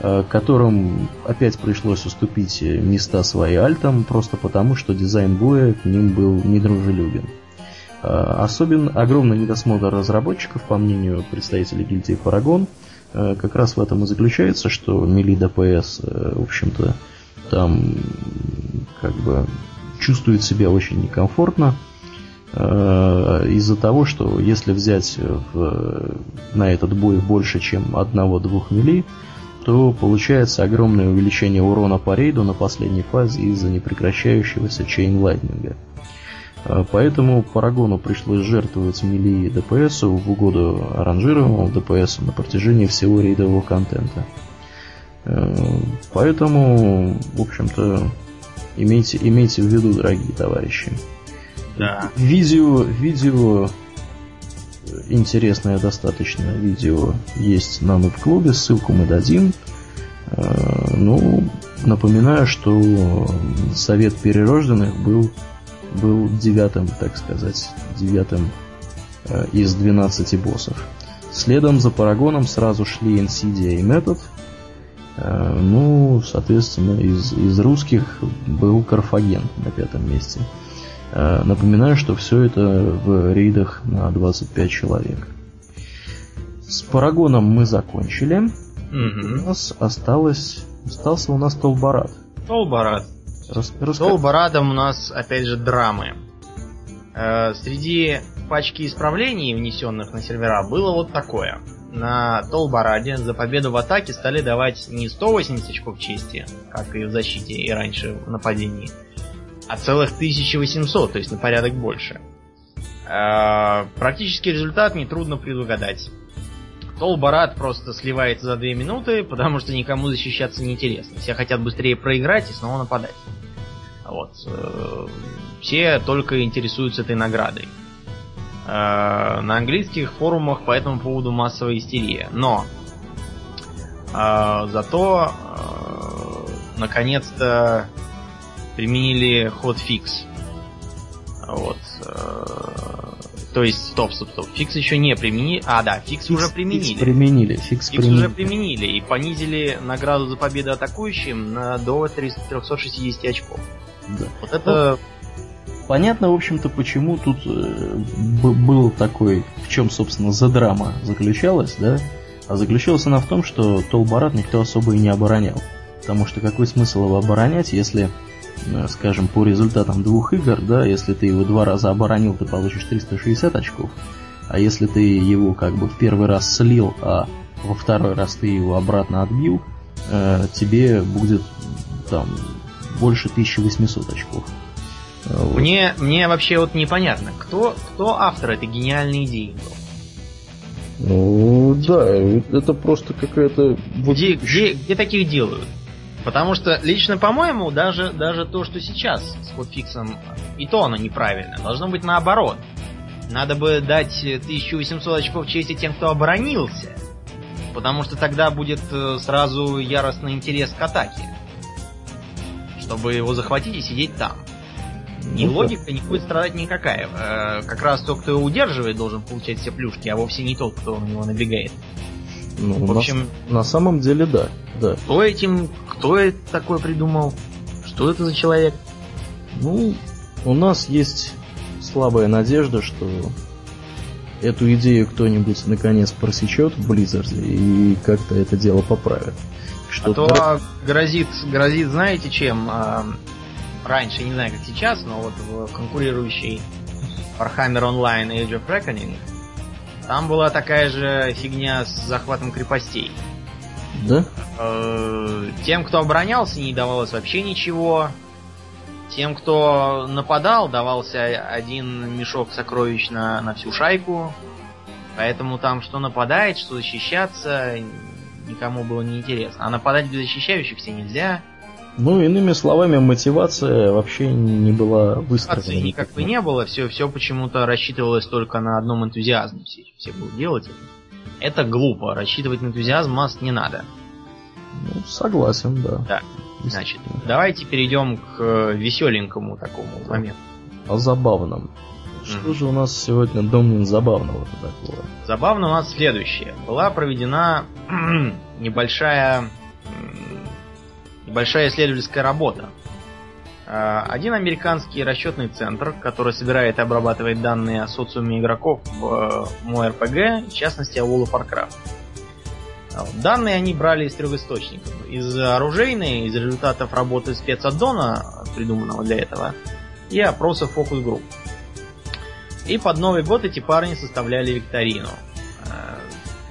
[SPEAKER 1] которым опять пришлось уступить места свои альтам, просто потому, что дизайн боя к ним был недружелюбен. Э, особенно огромный недосмотр разработчиков, по мнению представителей гильдии Парагон, э, как раз в этом и заключается, что мили ДПС, э, в общем-то, там как бы чувствует себя очень некомфортно из-за того, что если взять в, на этот бой больше, чем одного-двух мили, то получается огромное увеличение урона по рейду на последней фазе из-за непрекращающегося чейнлайнинга. А, поэтому Парагону пришлось жертвовать мили и ДПС в угоду ранжируемому ДПС на протяжении всего рейдового контента. Э, поэтому, в общем-то, имейте, имейте в виду, дорогие товарищи.
[SPEAKER 2] Да.
[SPEAKER 1] Видео, видео интересное достаточно видео есть на нуб-клубе, ссылку мы дадим. Э, ну, напоминаю, что совет перерожденных был был девятым, так сказать, девятым э, из 12 боссов. Следом за Парагоном сразу шли Insidia и Метод. Э, ну, соответственно, из, из русских был Карфаген на пятом месте. Э, напоминаю, что все это в рейдах на 25 человек. С Парагоном мы закончили.
[SPEAKER 2] Угу.
[SPEAKER 1] У нас осталось, остался у нас Толбарат.
[SPEAKER 2] Толбарат.
[SPEAKER 1] Рас,
[SPEAKER 2] раска... Толбарадом у нас, опять же, драмы. Э, среди пачки исправлений, внесенных на сервера, было вот такое. На Толбараде за победу в атаке стали давать не 180 очков чести, как и в защите и раньше в нападении, а целых 1800, то есть на порядок больше. Э, практический результат нетрудно предугадать. Толбарад просто сливается за 2 минуты, потому что никому защищаться не интересно. Все хотят быстрее проиграть и снова нападать. Вот. Э, все только интересуются этой наградой. Э, на английских форумах по этому поводу массовая истерия. Но э, зато наконец-то применили ход-фикс. Вот. То есть, стоп, стоп, стоп. Fix еще не применили. А, да, fix, fix уже применили.
[SPEAKER 1] Фикс применили. Фикс,
[SPEAKER 2] фикс применили. уже применили и понизили награду за победу атакующим на до 360 очков.
[SPEAKER 1] Да. Вот это... Ну, понятно, в общем-то, почему тут э, был такой, в чем, собственно, за драма заключалась, да? А заключалась она в том, что Тол Барад никто особо и не оборонял. Потому что какой смысл его оборонять, если, э, скажем, по результатам двух игр, да, если ты его два раза оборонил, ты получишь 360 очков, а если ты его как бы в первый раз слил, а во второй раз ты его обратно отбил, э, тебе будет там больше 1800 очков.
[SPEAKER 2] Вот. Мне, мне вообще вот непонятно, кто, кто автор этой гениальной идеи
[SPEAKER 1] Ну, да, это просто какая-то...
[SPEAKER 2] Где, где, где таких делают? Потому что лично, по-моему, даже, даже то, что сейчас с худфиксом, и то оно неправильно. Должно быть наоборот. Надо бы дать 1800 очков чести тем, кто оборонился. Потому что тогда будет э, сразу яростный интерес к атаке чтобы его захватить и сидеть там. Ни ну, логика не будет страдать никакая. Э, как раз тот, кто его удерживает, должен получать все плюшки, а вовсе не тот, кто на него набегает.
[SPEAKER 1] Ну, в общем, на, на самом деле, да, да.
[SPEAKER 2] Кто этим, кто это такое придумал? Что это за человек?
[SPEAKER 1] Ну, у нас есть слабая надежда, что эту идею кто-нибудь наконец просечет в Blizzard и как-то это дело поправит.
[SPEAKER 2] Что а то грозит, грозит, знаете чем? А, раньше, не знаю как сейчас, но вот в конкурирующей Warhammer Online Age of Reckoning там была такая же фигня с захватом крепостей.
[SPEAKER 1] Да?
[SPEAKER 2] Э, тем, кто оборонялся, не давалось вообще ничего. Тем, кто нападал, давался один мешок сокровищ на, на всю шайку. Поэтому там что нападает, что защищаться, никому было не интересно. А нападать без защищающихся нельзя.
[SPEAKER 1] Ну, иными словами, мотивация вообще не была выстроена. Мотивации
[SPEAKER 2] никак бы не было, все, все почему-то рассчитывалось только на одном энтузиазме. Все, все будут делать это. Это глупо, рассчитывать на энтузиазм масс не надо.
[SPEAKER 1] Ну, согласен, да.
[SPEAKER 2] Да. Значит, давайте перейдем к э, веселенькому такому моменту.
[SPEAKER 1] О забавном. Что же у нас сегодня, Домнин, забавного-то такого?
[SPEAKER 2] Забавно у нас следующее. Была проведена небольшая, небольшая исследовательская работа. Э, один американский расчетный центр, который собирает и обрабатывает данные о социуме игроков в MoRPG, в частности о World of Warcraft. Данные они брали из трех источников. Из оружейной, из результатов работы спецаддона, придуманного для этого, и опросов фокус-групп. И под Новый год эти парни составляли викторину э,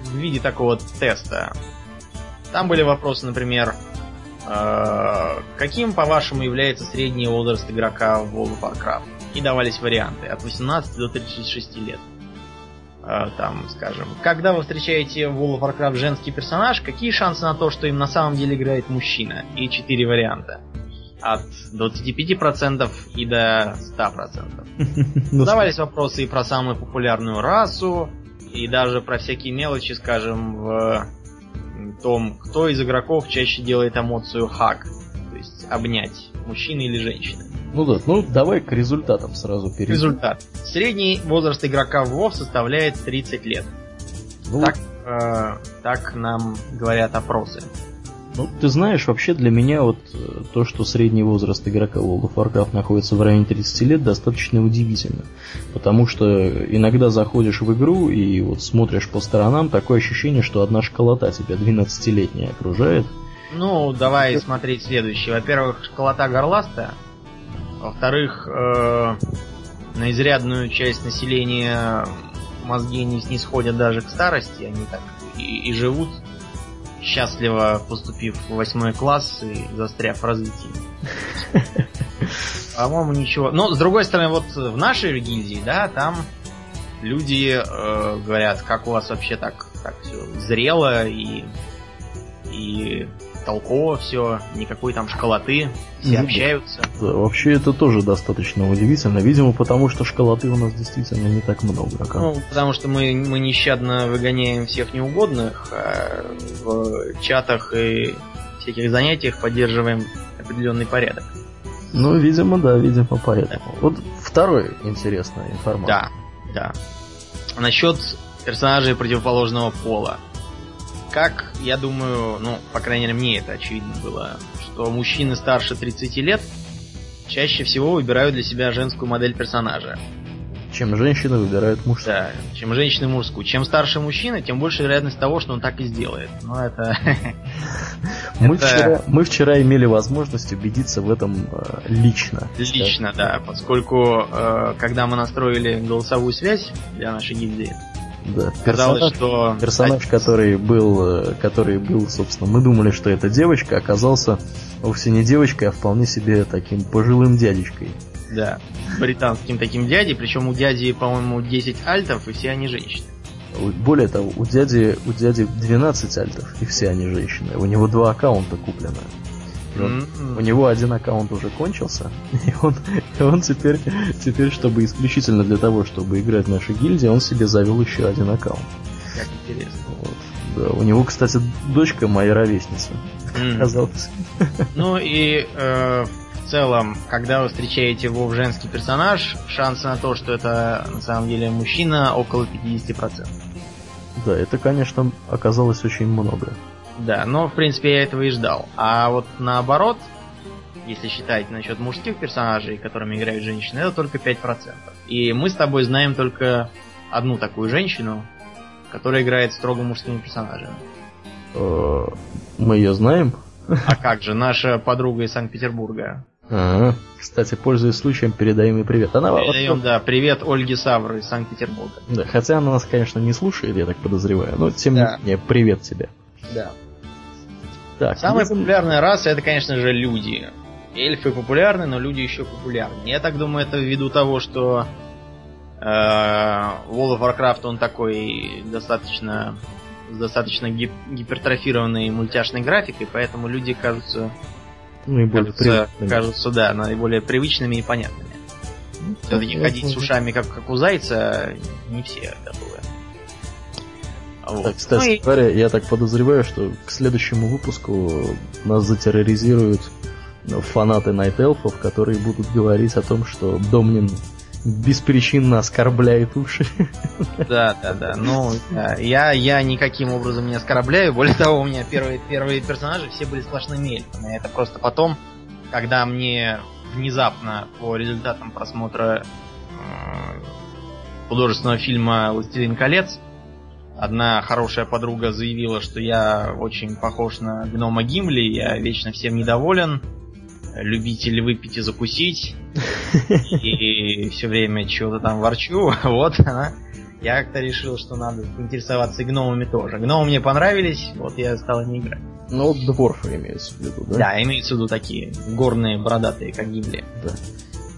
[SPEAKER 2] в виде такого теста. Там были вопросы, например, э, каким, по-вашему, является средний возраст игрока в World of Warcraft? И давались варианты от 18 до 36 лет. Э, там, скажем, когда вы встречаете в World of Warcraft женский персонаж, какие шансы на то, что им на самом деле играет мужчина? И четыре варианта. От 25% и до 100%. Задавались вопросы и про самую популярную расу, и даже про всякие мелочи, скажем, в том, кто из игроков чаще делает эмоцию хак, то есть обнять, мужчины или женщины.
[SPEAKER 1] Ну да, ну давай к результатам сразу перейдем.
[SPEAKER 2] Результат. Средний возраст игрока в WoW составляет 30 лет. Ну, так, э, так нам говорят опросы.
[SPEAKER 1] Ну, ты знаешь, вообще для меня вот э, то, что средний возраст игрока World of Warcraft находится в районе 30 лет, достаточно удивительно. Потому что иногда заходишь в игру и вот смотришь по сторонам, такое ощущение, что одна школота тебя 12-летняя окружает.
[SPEAKER 2] Ну, давай смотреть следующее. Во-первых, школота горластая. Во-вторых, э, на изрядную часть населения мозги не снисходят даже к старости, они так и, и живут счастливо поступив в восьмой класс и застряв в развитии. По-моему, ничего. Но, с другой стороны, вот в нашей гильдии, да, там люди э, говорят, как у вас вообще так, так все зрело и, и толково все, никакой там школоты, все ну, общаются.
[SPEAKER 1] Да, вообще это тоже достаточно удивительно, видимо, потому что школоты у нас действительно не так много.
[SPEAKER 2] Оказывается. Ну, потому что мы, мы нещадно выгоняем всех неугодных, а в чатах и всяких занятиях поддерживаем определенный порядок.
[SPEAKER 1] Ну, видимо, да, видимо, поэтому. Да. Вот второй интересная информация.
[SPEAKER 2] Да, да. Насчет персонажей противоположного пола как, я думаю, ну, по крайней мере, мне это очевидно было, что мужчины старше 30 лет чаще всего выбирают для себя женскую модель персонажа.
[SPEAKER 1] Чем женщины выбирают мужскую.
[SPEAKER 2] Да, чем женщины мужскую. Чем старше мужчина, тем больше вероятность того, что он так и сделает. Но это...
[SPEAKER 1] Мы, Вчера, мы вчера имели возможность убедиться в этом э, лично.
[SPEAKER 2] Лично, да, поскольку э, когда мы настроили голосовую связь для нашей гильдии,
[SPEAKER 1] да, персонаж, что... персонаж, который был, э, который был, собственно, мы думали, что это девочка, оказался вовсе не девочкой, а вполне себе таким пожилым дядечкой.
[SPEAKER 2] Да, британским таким дядей, причем у дяди, по-моему, 10 альтов, и все они женщины.
[SPEAKER 1] Более того, у дяди, у дяди 12 альтов, и все они женщины. У него два аккаунта куплены. Mm-hmm. У него один аккаунт уже кончился, и он, и он теперь, теперь, чтобы исключительно для того, чтобы играть в нашей гильдии, он себе завел еще один аккаунт.
[SPEAKER 2] Как интересно.
[SPEAKER 1] Вот. Да, у него, кстати, дочка моя ровесница. Mm. Оказалось.
[SPEAKER 2] Ну и э, в целом, когда вы встречаете Вов женский персонаж, шансы на то, что это на самом деле мужчина, около 50%.
[SPEAKER 1] Да, это, конечно, оказалось очень много.
[SPEAKER 2] Да, но в принципе я этого и ждал. А вот наоборот, если считать насчет мужских персонажей, которыми играют женщины, это только 5%. И мы с тобой знаем только одну такую женщину, которая играет строго мужскими персонажами.
[SPEAKER 1] Э, мы ее знаем?
[SPEAKER 2] А как же, наша подруга из Санкт-Петербурга.
[SPEAKER 1] Ага. Кстати, пользуясь случаем, передаем ей привет.
[SPEAKER 2] Она передаем, да, привет Ольге Савры из Санкт-Петербурга.
[SPEAKER 1] Да, хотя она нас, конечно, не слушает, я так подозреваю, но тем да. не менее, привет тебе.
[SPEAKER 2] Да. Так, Самая если... популярная раса это, конечно же, люди. эльфы популярны, но люди еще популярны. Я так думаю, это ввиду того, что э, World of Warcraft он такой достаточно с достаточно гип гипертрофированной мультяшной графикой, поэтому люди кажутся,
[SPEAKER 1] ну,
[SPEAKER 2] кажутся, кажутся, да, наиболее привычными и понятными. Ну, Все-таки ходить с ушами, как, как у зайца, не все готовы.
[SPEAKER 1] Вот. Так, кстати ну, и... говоря, я так подозреваю, что к следующему выпуску нас затерроризируют фанаты Night Elfов, которые будут говорить о том, что Домнин беспричинно оскорбляет уши.
[SPEAKER 2] Да, да, да. Ну, я, я никаким образом не оскорбляю. Более того, у меня первые, первые персонажи все были сплошными эльфами. Это просто потом, когда мне внезапно по результатам просмотра э, художественного фильма «Властелин колец» одна хорошая подруга заявила, что я очень похож на гнома Гимли, я вечно всем недоволен, любитель выпить и закусить, и все время чего-то там ворчу, вот она. Я как-то решил, что надо интересоваться и гномами тоже. Гномы мне понравились, вот я стал не играть.
[SPEAKER 1] Ну, дворфы имеется в виду, да?
[SPEAKER 2] Да, имеется в виду такие горные, бородатые, как Гимли.
[SPEAKER 1] Да.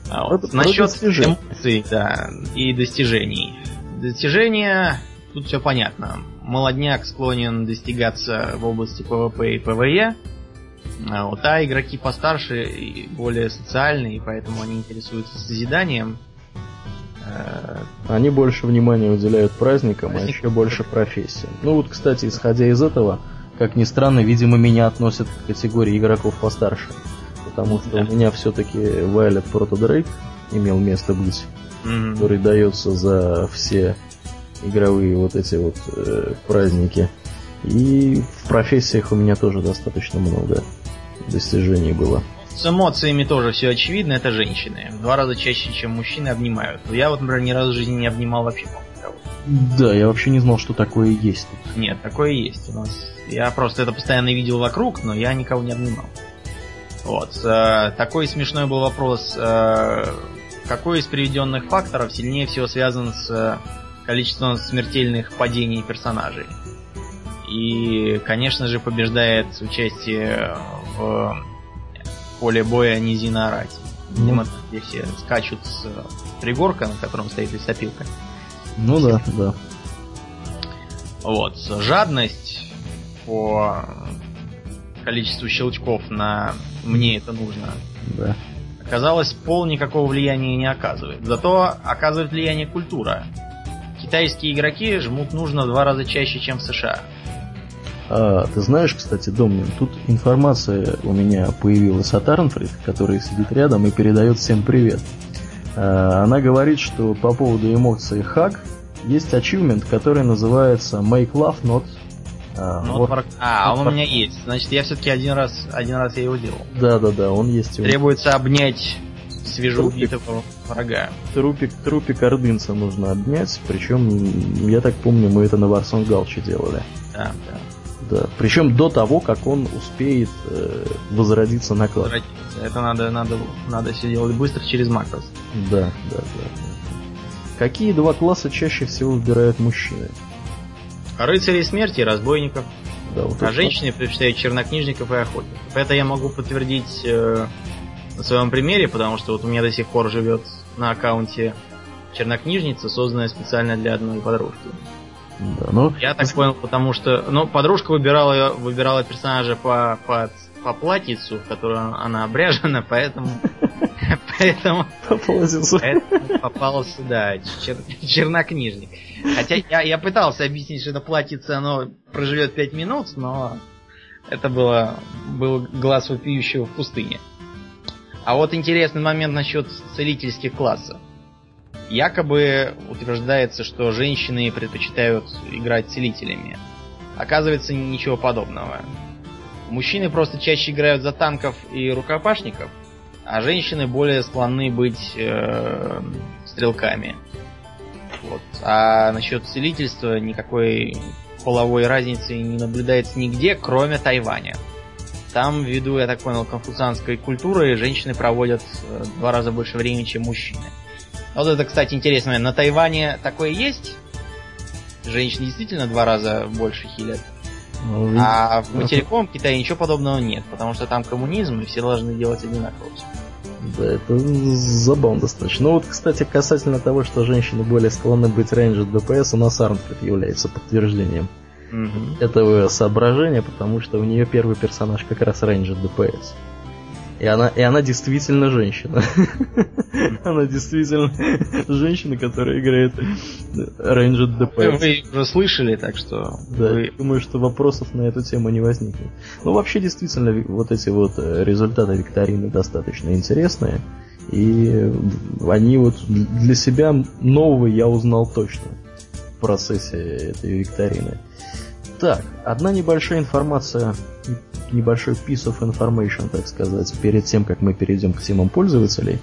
[SPEAKER 2] А вот. Насчет эмоций, да, и достижений. Достижения, тут все понятно. Молодняк склонен достигаться в области ПВП и ПВЕ, а вот, а игроки постарше и более социальные, поэтому они интересуются созиданием.
[SPEAKER 1] Э, они больше внимания уделяют праздникам, Праздник... а еще больше профессиям. Ну вот, кстати, исходя из этого, как ни странно, видимо, меня относят к категории игроков постарше. Потому что да. у меня все-таки Violet Proto Drake имел место быть, mm-hmm. который дается за все игровые вот эти вот э, праздники. И в профессиях у меня тоже достаточно много достижений было.
[SPEAKER 2] С эмоциями тоже все очевидно, это женщины. В два раза чаще, чем мужчины обнимают. Я вот, например, ни разу в жизни не обнимал вообще никого.
[SPEAKER 1] Да, я вообще не знал, что такое есть.
[SPEAKER 2] Нет, такое есть у нас. Я просто это постоянно видел вокруг, но я никого не обнимал. Вот. Э, такой смешной был вопрос. Э, какой из приведенных факторов сильнее всего связан с количеством смертельных падений персонажей? И, конечно же, побеждает участие в поле боя низина Арати. Видимо, где все скачут с пригорка, на котором стоит лесопилка.
[SPEAKER 1] Ну да, да.
[SPEAKER 2] Вот. Жадность по количеству щелчков на «мне это нужно»
[SPEAKER 1] да.
[SPEAKER 2] оказалось, пол никакого влияния не оказывает. Зато оказывает влияние культура. Китайские игроки жмут нужно в два раза чаще, чем в США.
[SPEAKER 1] А, ты знаешь, кстати, Домнин, тут информация у меня появилась от Арнфрид, который сидит рядом и передает всем привет. А, она говорит, что по поводу эмоций хак есть ачивмент, который называется Make Love Not
[SPEAKER 2] а, вот, а, он у меня есть. Значит, я все-таки один раз, один раз я его делал.
[SPEAKER 1] Да, да, да, он есть.
[SPEAKER 2] Требуется обнять свежеубитого врага.
[SPEAKER 1] Трупик, трупик ордынца нужно обнять, причем, я так помню, мы это на Варсон Галче делали.
[SPEAKER 2] Да, да.
[SPEAKER 1] Да. Причем до того, как он успеет э, возродиться на класс.
[SPEAKER 2] Это надо, надо, надо все делать быстро через макрос.
[SPEAKER 1] Да, да, да, да. Какие два класса чаще всего выбирают мужчины?
[SPEAKER 2] Рыцари смерти и разбойников.
[SPEAKER 1] Да, вот
[SPEAKER 2] а женщины предпочитают чернокнижников и охотников. Это я могу подтвердить э, на своем примере, потому что вот у меня до сих пор живет на аккаунте чернокнижница, созданная специально для одной подружки.
[SPEAKER 1] Да, ну...
[SPEAKER 2] Я так понял, потому что... Ну, подружка выбирала, выбирала персонажа по, по, по платьицу, в которую она обряжена, поэтому... Поэтому... Попал сюда чер, чернокнижник. Хотя я, я пытался объяснить, что это платьице, оно проживет 5 минут, но это было, был глаз вопиющего в пустыне. А вот интересный момент насчет целительских классов. Якобы утверждается, что женщины предпочитают играть целителями. Оказывается, ничего подобного. Мужчины просто чаще играют за танков и рукопашников, а женщины более склонны быть э, стрелками. Вот. А насчет целительства никакой половой разницы не наблюдается нигде, кроме Тайваня. Там, ввиду, я так понял, конфуцианской культуры, женщины проводят э, в два раза больше времени, чем мужчины. Вот это, кстати, интересно. На Тайване такое есть? Женщины действительно два раза больше хилят? Ну, а в материковом Китае ничего подобного нет, потому что там коммунизм, и все должны делать одинаково.
[SPEAKER 1] Да, это забавно достаточно. Ну вот, кстати, касательно того, что женщины более склонны быть рейнджер ДПС, у нас Арнфрид является подтверждением угу. этого соображения, потому что у нее первый персонаж как раз рейнджер ДПС. И она, и она действительно женщина. она действительно женщина, которая играет Рейнджер ДПС.
[SPEAKER 2] Вы уже слышали, так что...
[SPEAKER 1] Да, вы... думаю, что вопросов на эту тему не возникнет. Ну, вообще, действительно, вот эти вот э, результаты викторины достаточно интересные. И они вот для себя новые я узнал точно в процессе этой викторины. Так, одна небольшая информация небольшой piece of information, так сказать, перед тем, как мы перейдем к темам пользователей.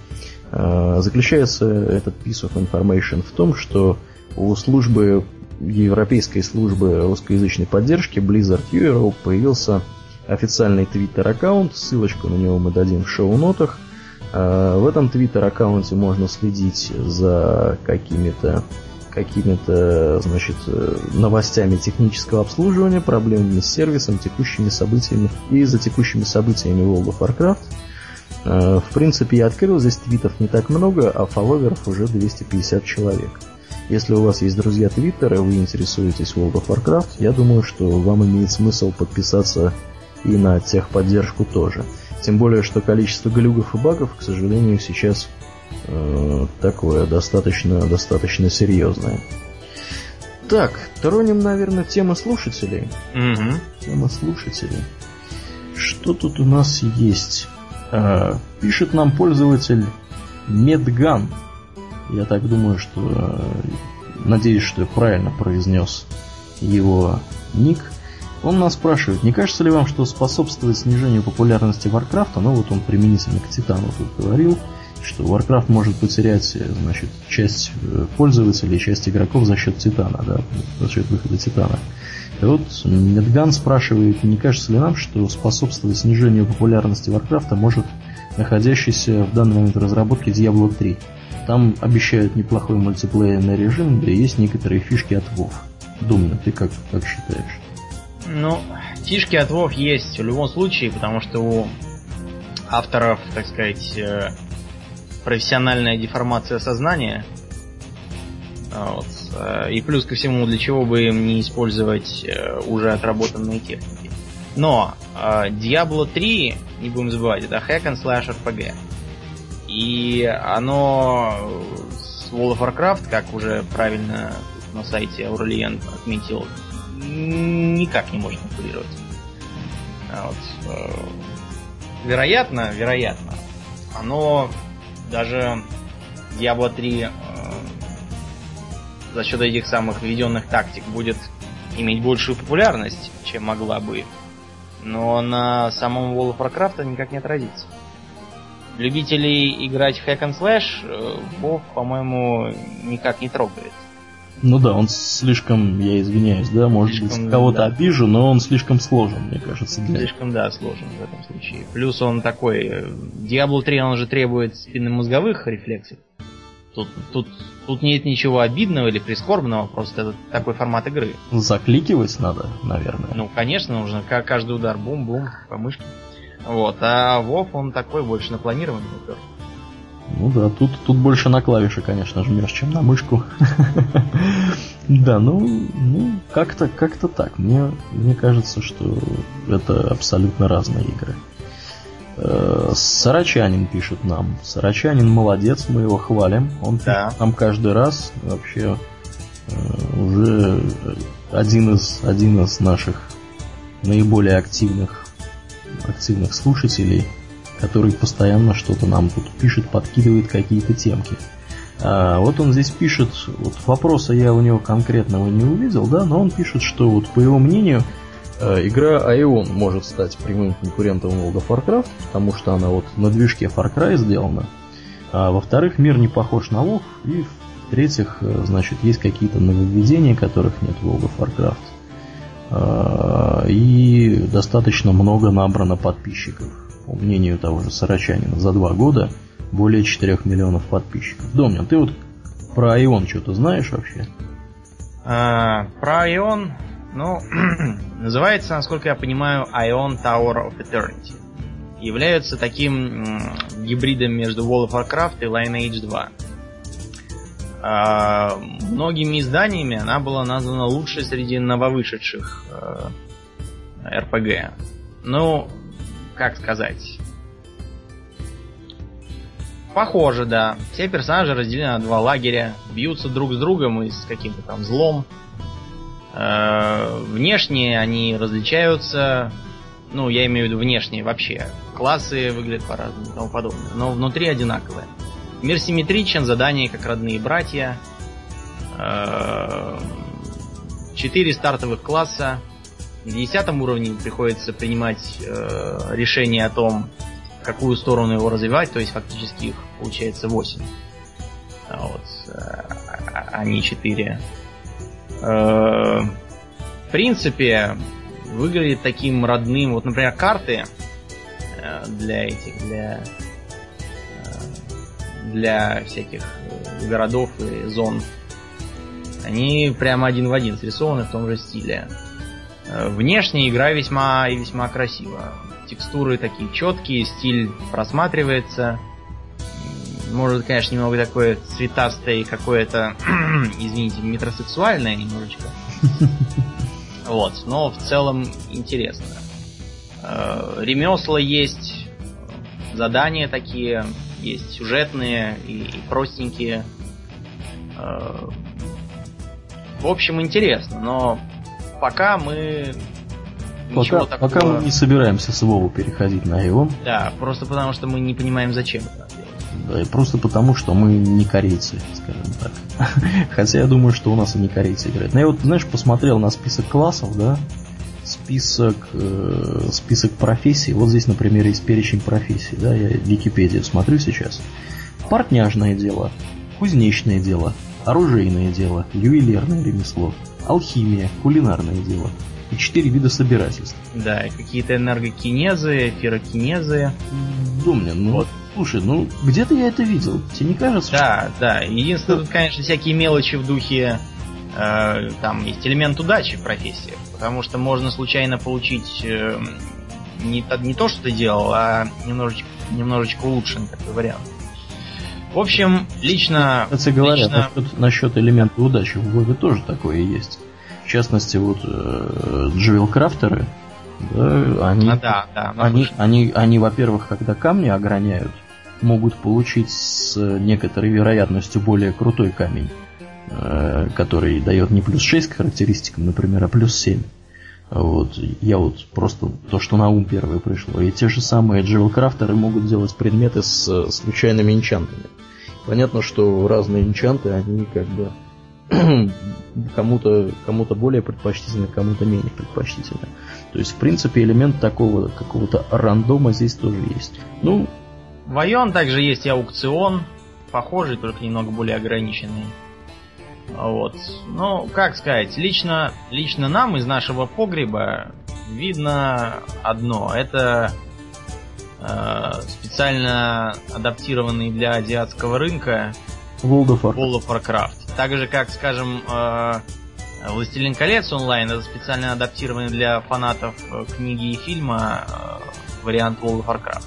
[SPEAKER 1] А, заключается этот piece of information в том, что у службы европейской службы русскоязычной поддержки Blizzard Europe появился официальный твиттер-аккаунт, ссылочку на него мы дадим в шоу-нотах. А, в этом твиттер-аккаунте можно следить за какими-то какими-то, значит, э, новостями технического обслуживания, проблемами с сервисом, текущими событиями и за текущими событиями World of Warcraft. Э, в принципе, я открыл, здесь твитов не так много, а фолловеров уже 250 человек. Если у вас есть друзья Твиттера, вы интересуетесь World of Warcraft, я думаю, что вам имеет смысл подписаться и на техподдержку тоже. Тем более, что количество глюгов и багов, к сожалению, сейчас Э, такое достаточно, достаточно серьезное. Так, тронем, наверное, тема слушателей.
[SPEAKER 2] Угу.
[SPEAKER 1] Тема слушателей. Что тут у нас есть? А, пишет нам пользователь Медган. Я так думаю, что... Э, надеюсь, что я правильно произнес его ник. Он нас спрашивает, не кажется ли вам, что способствует снижению популярности Варкрафта, ну вот он применительно к Титану тут говорил, что Warcraft может потерять значит, часть э, пользователей, часть игроков за счет Титана, да, за счет выхода Титана. И вот Медган спрашивает, не кажется ли нам, что способствовать снижению популярности Warcraft может находящийся в данный момент в разработке Diablo 3. Там обещают неплохой мультиплеерный режим, да и есть некоторые фишки от WoW. Думаю, ты как, как считаешь?
[SPEAKER 2] Ну, фишки от WoW есть в любом случае, потому что у авторов, так сказать, э, профессиональная деформация сознания. А, вот. Э, и плюс ко всему, для чего бы им не использовать э, уже отработанные техники. Но э, Diablo 3, не будем забывать, это hack and slash RPG. И оно с World of Warcraft, как уже правильно на сайте Aurelien отметил, никак не может конкурировать. А вот. Вероятно, вероятно, оно даже Diablo 3 э, за счет этих самых введенных тактик будет иметь большую популярность, чем могла бы. Но на самом World of Warcraft никак не отразится. Любителей играть в Hack and Slash э, WoW, по-моему, никак не трогает.
[SPEAKER 1] Ну да, он слишком, я извиняюсь, да, может слишком, быть, кого-то да. обижу, но он слишком сложен, мне кажется.
[SPEAKER 2] Для... Слишком, да, сложен в этом случае. Плюс он такой, э, Diablo 3, он же требует спинномозговых рефлексов. Тут, тут, тут нет ничего обидного или прискорбного, просто это такой формат игры.
[SPEAKER 1] Закликивать надо, наверное.
[SPEAKER 2] Ну, конечно, нужно каждый удар бум-бум по мышке. Вот, а Вов, он такой больше на планировании упер.
[SPEAKER 1] Ну да, тут, тут больше на клавиши, конечно, жмешь, чем на мышку. Да, ну, ну как-то как так. Мне, мне кажется, что это абсолютно разные игры. Э, Сарачанин пишет нам. Сарачанин молодец, мы его хвалим. Он да. нам каждый раз вообще э, уже один из, один из наших наиболее активных, активных слушателей который постоянно что-то нам тут пишет, подкидывает какие-то темки. А, вот он здесь пишет, вот вопроса я у него конкретного не увидел, да, но он пишет, что вот по его мнению э, игра Ion может стать прямым конкурентом World of Warcraft, потому что она вот на движке Far Cry сделана. А во-вторых, мир не похож на WoW, и в-третьих, э, значит, есть какие-то нововведения, которых нет в World of Warcraft. А, и достаточно много набрано подписчиков по мнению того же Сарачанина, за два года более 4 миллионов подписчиков. Домнин, ты вот про Ион что-то знаешь вообще?
[SPEAKER 2] А, про Ион, Ну, называется, насколько я понимаю, Ion Tower of Eternity. Является таким гибридом между World of Warcraft и Lineage 2. А, многими изданиями она была названа лучшей среди нововышедших э, RPG. Ну, как сказать. Похоже, да. Все персонажи разделены на два лагеря, бьются друг с другом и с каким-то там злом. Э, внешне они различаются. Ну, я имею в виду внешне вообще. Классы выглядят по-разному и тому подобное. Но внутри одинаковые. Мир симметричен, задания как родные братья. Э, четыре стартовых класса. На десятом уровне приходится принимать э, решение о том, какую сторону его развивать, то есть фактически их получается 8. А вот, а не 4. Э, в принципе, выглядит таким родным. Вот, например, карты э, для этих, для э, для всяких городов и зон. Они прямо один в один срисованы в том же стиле. Внешне игра весьма и весьма красива текстуры такие четкие, стиль просматривается. Может, конечно, немного такое цветастое и какое-то, извините, метросексуальное немножечко. Вот, но в целом интересно. Э, ремесла есть, задания такие, есть сюжетные и, простенькие. Э, в общем, интересно, но пока мы
[SPEAKER 1] Пока, такого... пока мы не собираемся с Вову переходить на Ион.
[SPEAKER 2] Да, просто потому что мы не понимаем, зачем это
[SPEAKER 1] Да, и просто потому, что мы не корейцы, скажем так. Хотя я думаю, что у нас и не корейцы играют. Но я вот, знаешь, посмотрел на список классов, да, список, э, список профессий. Вот здесь, например, есть перечень профессий, да, я Википедию смотрю сейчас. Портняжное дело, кузнечное дело, оружейное дело, ювелирное ремесло, алхимия, кулинарное дело, и четыре вида собирательств.
[SPEAKER 2] Да, и какие-то энергокинезы, ферокинезы.
[SPEAKER 1] Думаю, ну вот. Слушай, ну где-то я это видел. Тебе не кажется?
[SPEAKER 2] Да, что... да. Единственное, тут, конечно, всякие мелочи в духе э, там есть элемент удачи в профессии. Потому что можно случайно получить э, не, не то, что ты делал, а немножечко, немножечко улучшенный такой вариант. В общем, лично...
[SPEAKER 1] Кстати говоря, лично... насчет, насчет элемента удачи в Вове тоже такое есть. В частности, вот э, Джевел Крафтеры, да, они, а, да, да, они, они, они, во-первых, когда камни ограняют, могут получить с некоторой вероятностью более крутой камень, э, который дает не плюс 6 характеристикам, например, а плюс 7. Вот, я вот просто то, что на ум первое пришло. И те же самые джевелкрафтеры могут делать предметы с случайными энчантами. Понятно, что разные энчанты, они как бы кому-то кому более предпочтительно, кому-то менее предпочтительно. То есть, в принципе, элемент такого какого-то рандома здесь тоже есть. Ну,
[SPEAKER 2] в Айон также есть аукцион, похожий, только немного более ограниченный. Вот. Ну, как сказать, лично, лично нам из нашего погреба видно одно. Это специально адаптированный для азиатского рынка
[SPEAKER 1] World of Warcraft.
[SPEAKER 2] World of Warcraft. Так же, как, скажем, э, Властелин колец онлайн, это специально адаптированный для фанатов э, книги и фильма э, вариант World of Warcraft.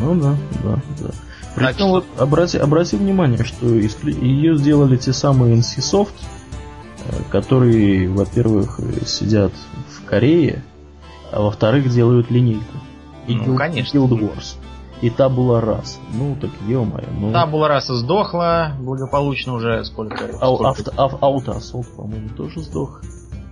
[SPEAKER 1] Ну да, да, да. Причем что... вот обрати, обрати внимание, что ее сделали те самые NCSoft, которые, во-первых, сидят в Корее, а во-вторых, делают линейку.
[SPEAKER 2] И ну, Guild, конечно.
[SPEAKER 1] Guild Wars и табула раз. Ну, так ё-моё. Ну...
[SPEAKER 2] Табула раса сдохла благополучно уже сколько?
[SPEAKER 1] Ау, сколько? Авто, ав, Аутасолт, по-моему, тоже сдох.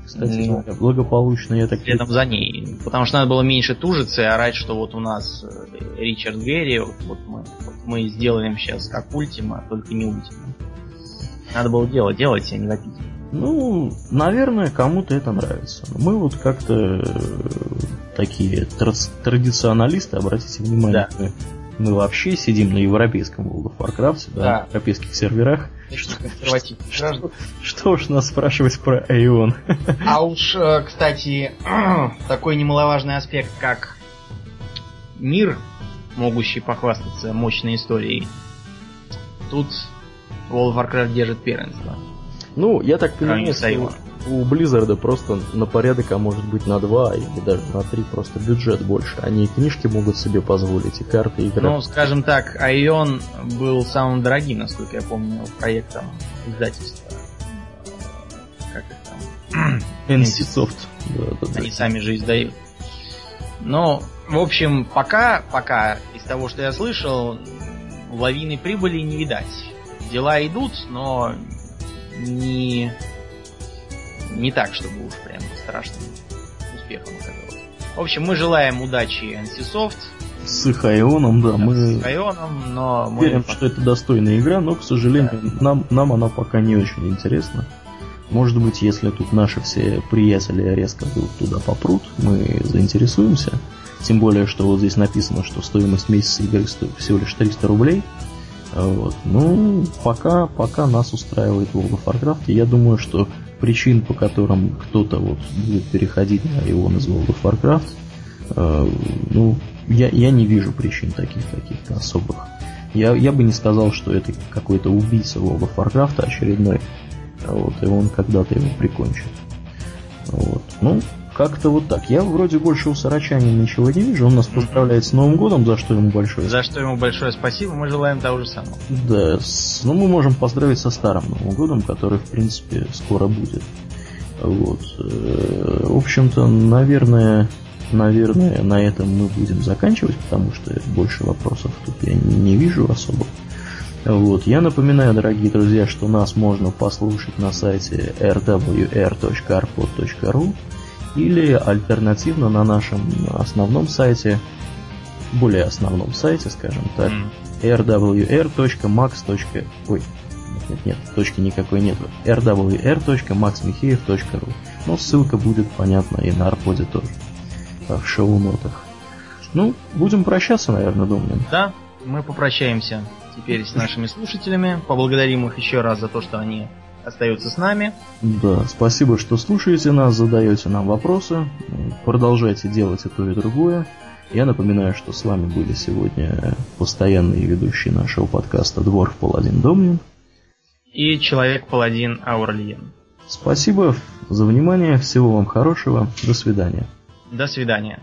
[SPEAKER 1] Кстати ну, благополучно, я так...
[SPEAKER 2] Следом за ней. Потому что надо было меньше тужиться и орать, что вот у нас э, Ричард Герри, вот, мы, вот мы сделаем сейчас как Ультима, только не Ультима. Надо было делать, делать, а не вопить.
[SPEAKER 1] Ну, наверное, кому-то это нравится. Мы вот как-то э, такие традиционалисты, обратите внимание, да. мы, вообще сидим на европейском World of Warcraft, да, да. на европейских серверах. Что, что, что уж нас спрашивать про Айон?
[SPEAKER 2] А уж, э, кстати, такой немаловажный аспект, как мир, могущий похвастаться мощной историей. Тут World of Warcraft держит первенство.
[SPEAKER 1] Ну, я так понимаю, что у Blizzard просто на порядок, а может быть на два или даже на три просто бюджет больше. Они и книжки могут себе позволить, и карты играть.
[SPEAKER 2] Ну, скажем так, Айон был самым дорогим, насколько я помню, проектом издательства. Как их там?
[SPEAKER 1] NC Soft.
[SPEAKER 2] Да, да, да. Они сами же издают. Но, в общем, пока, пока из того, что я слышал, лавины прибыли не видать. Дела идут, но не не так, чтобы уж прям страшным успехом оказалось. В общем, мы желаем удачи NCSoft.
[SPEAKER 1] С их Айоном, да, да мы...
[SPEAKER 2] С Айоном, но
[SPEAKER 1] мы... Верим, что это достойная игра, но, к сожалению, да. нам, нам она пока не очень интересна. Может быть, если тут наши все приятели резко вдруг туда попрут, мы заинтересуемся. Тем более, что вот здесь написано, что стоимость месяца игры стоит всего лишь 300 рублей. Вот. Ну, пока, пока нас устраивает World of Warcraft, и я думаю, что причин, по которым кто-то вот будет переходить на его из World of Warcraft, э, ну, я, я не вижу причин таких каких-то особых. Я, я бы не сказал, что это какой-то убийца World of Warcraft очередной, вот, и он когда-то его прикончит. Вот. Ну, как-то вот так. Я вроде больше у Сарачани ничего не вижу. Он нас поздравляет с Новым годом, за что ему большое
[SPEAKER 2] За что ему большое спасибо. Мы желаем того же самого.
[SPEAKER 1] Да, с, ну мы можем поздравить со Старым Новым годом, который, в принципе, скоро будет. Вот. Э, в общем-то, наверное, наверное, на этом мы будем заканчивать, потому что больше вопросов тут я не, не вижу особо. Вот. Я напоминаю, дорогие друзья, что нас можно послушать на сайте rwr.arpod.ru или альтернативно на нашем основном сайте, более основном сайте, скажем так, rwr.max. Ой, нет, нет, точки никакой нету. rwr.maxmicheev.ru Но ссылка будет понятна и на Арподе тоже. В шоу-нотах. Ну, будем прощаться, наверное, думаю.
[SPEAKER 2] Да, мы попрощаемся теперь с нашими слушателями. Поблагодарим их еще раз за то, что они остаются с нами.
[SPEAKER 1] Да, спасибо, что слушаете нас, задаете нам вопросы. Продолжайте делать и то, и другое. Я напоминаю, что с вами были сегодня постоянные ведущие нашего подкаста Дворф Паладин Домнин
[SPEAKER 2] и Человек-Паладин Аурлиен.
[SPEAKER 1] Спасибо за внимание, всего вам хорошего, до свидания.
[SPEAKER 2] До свидания.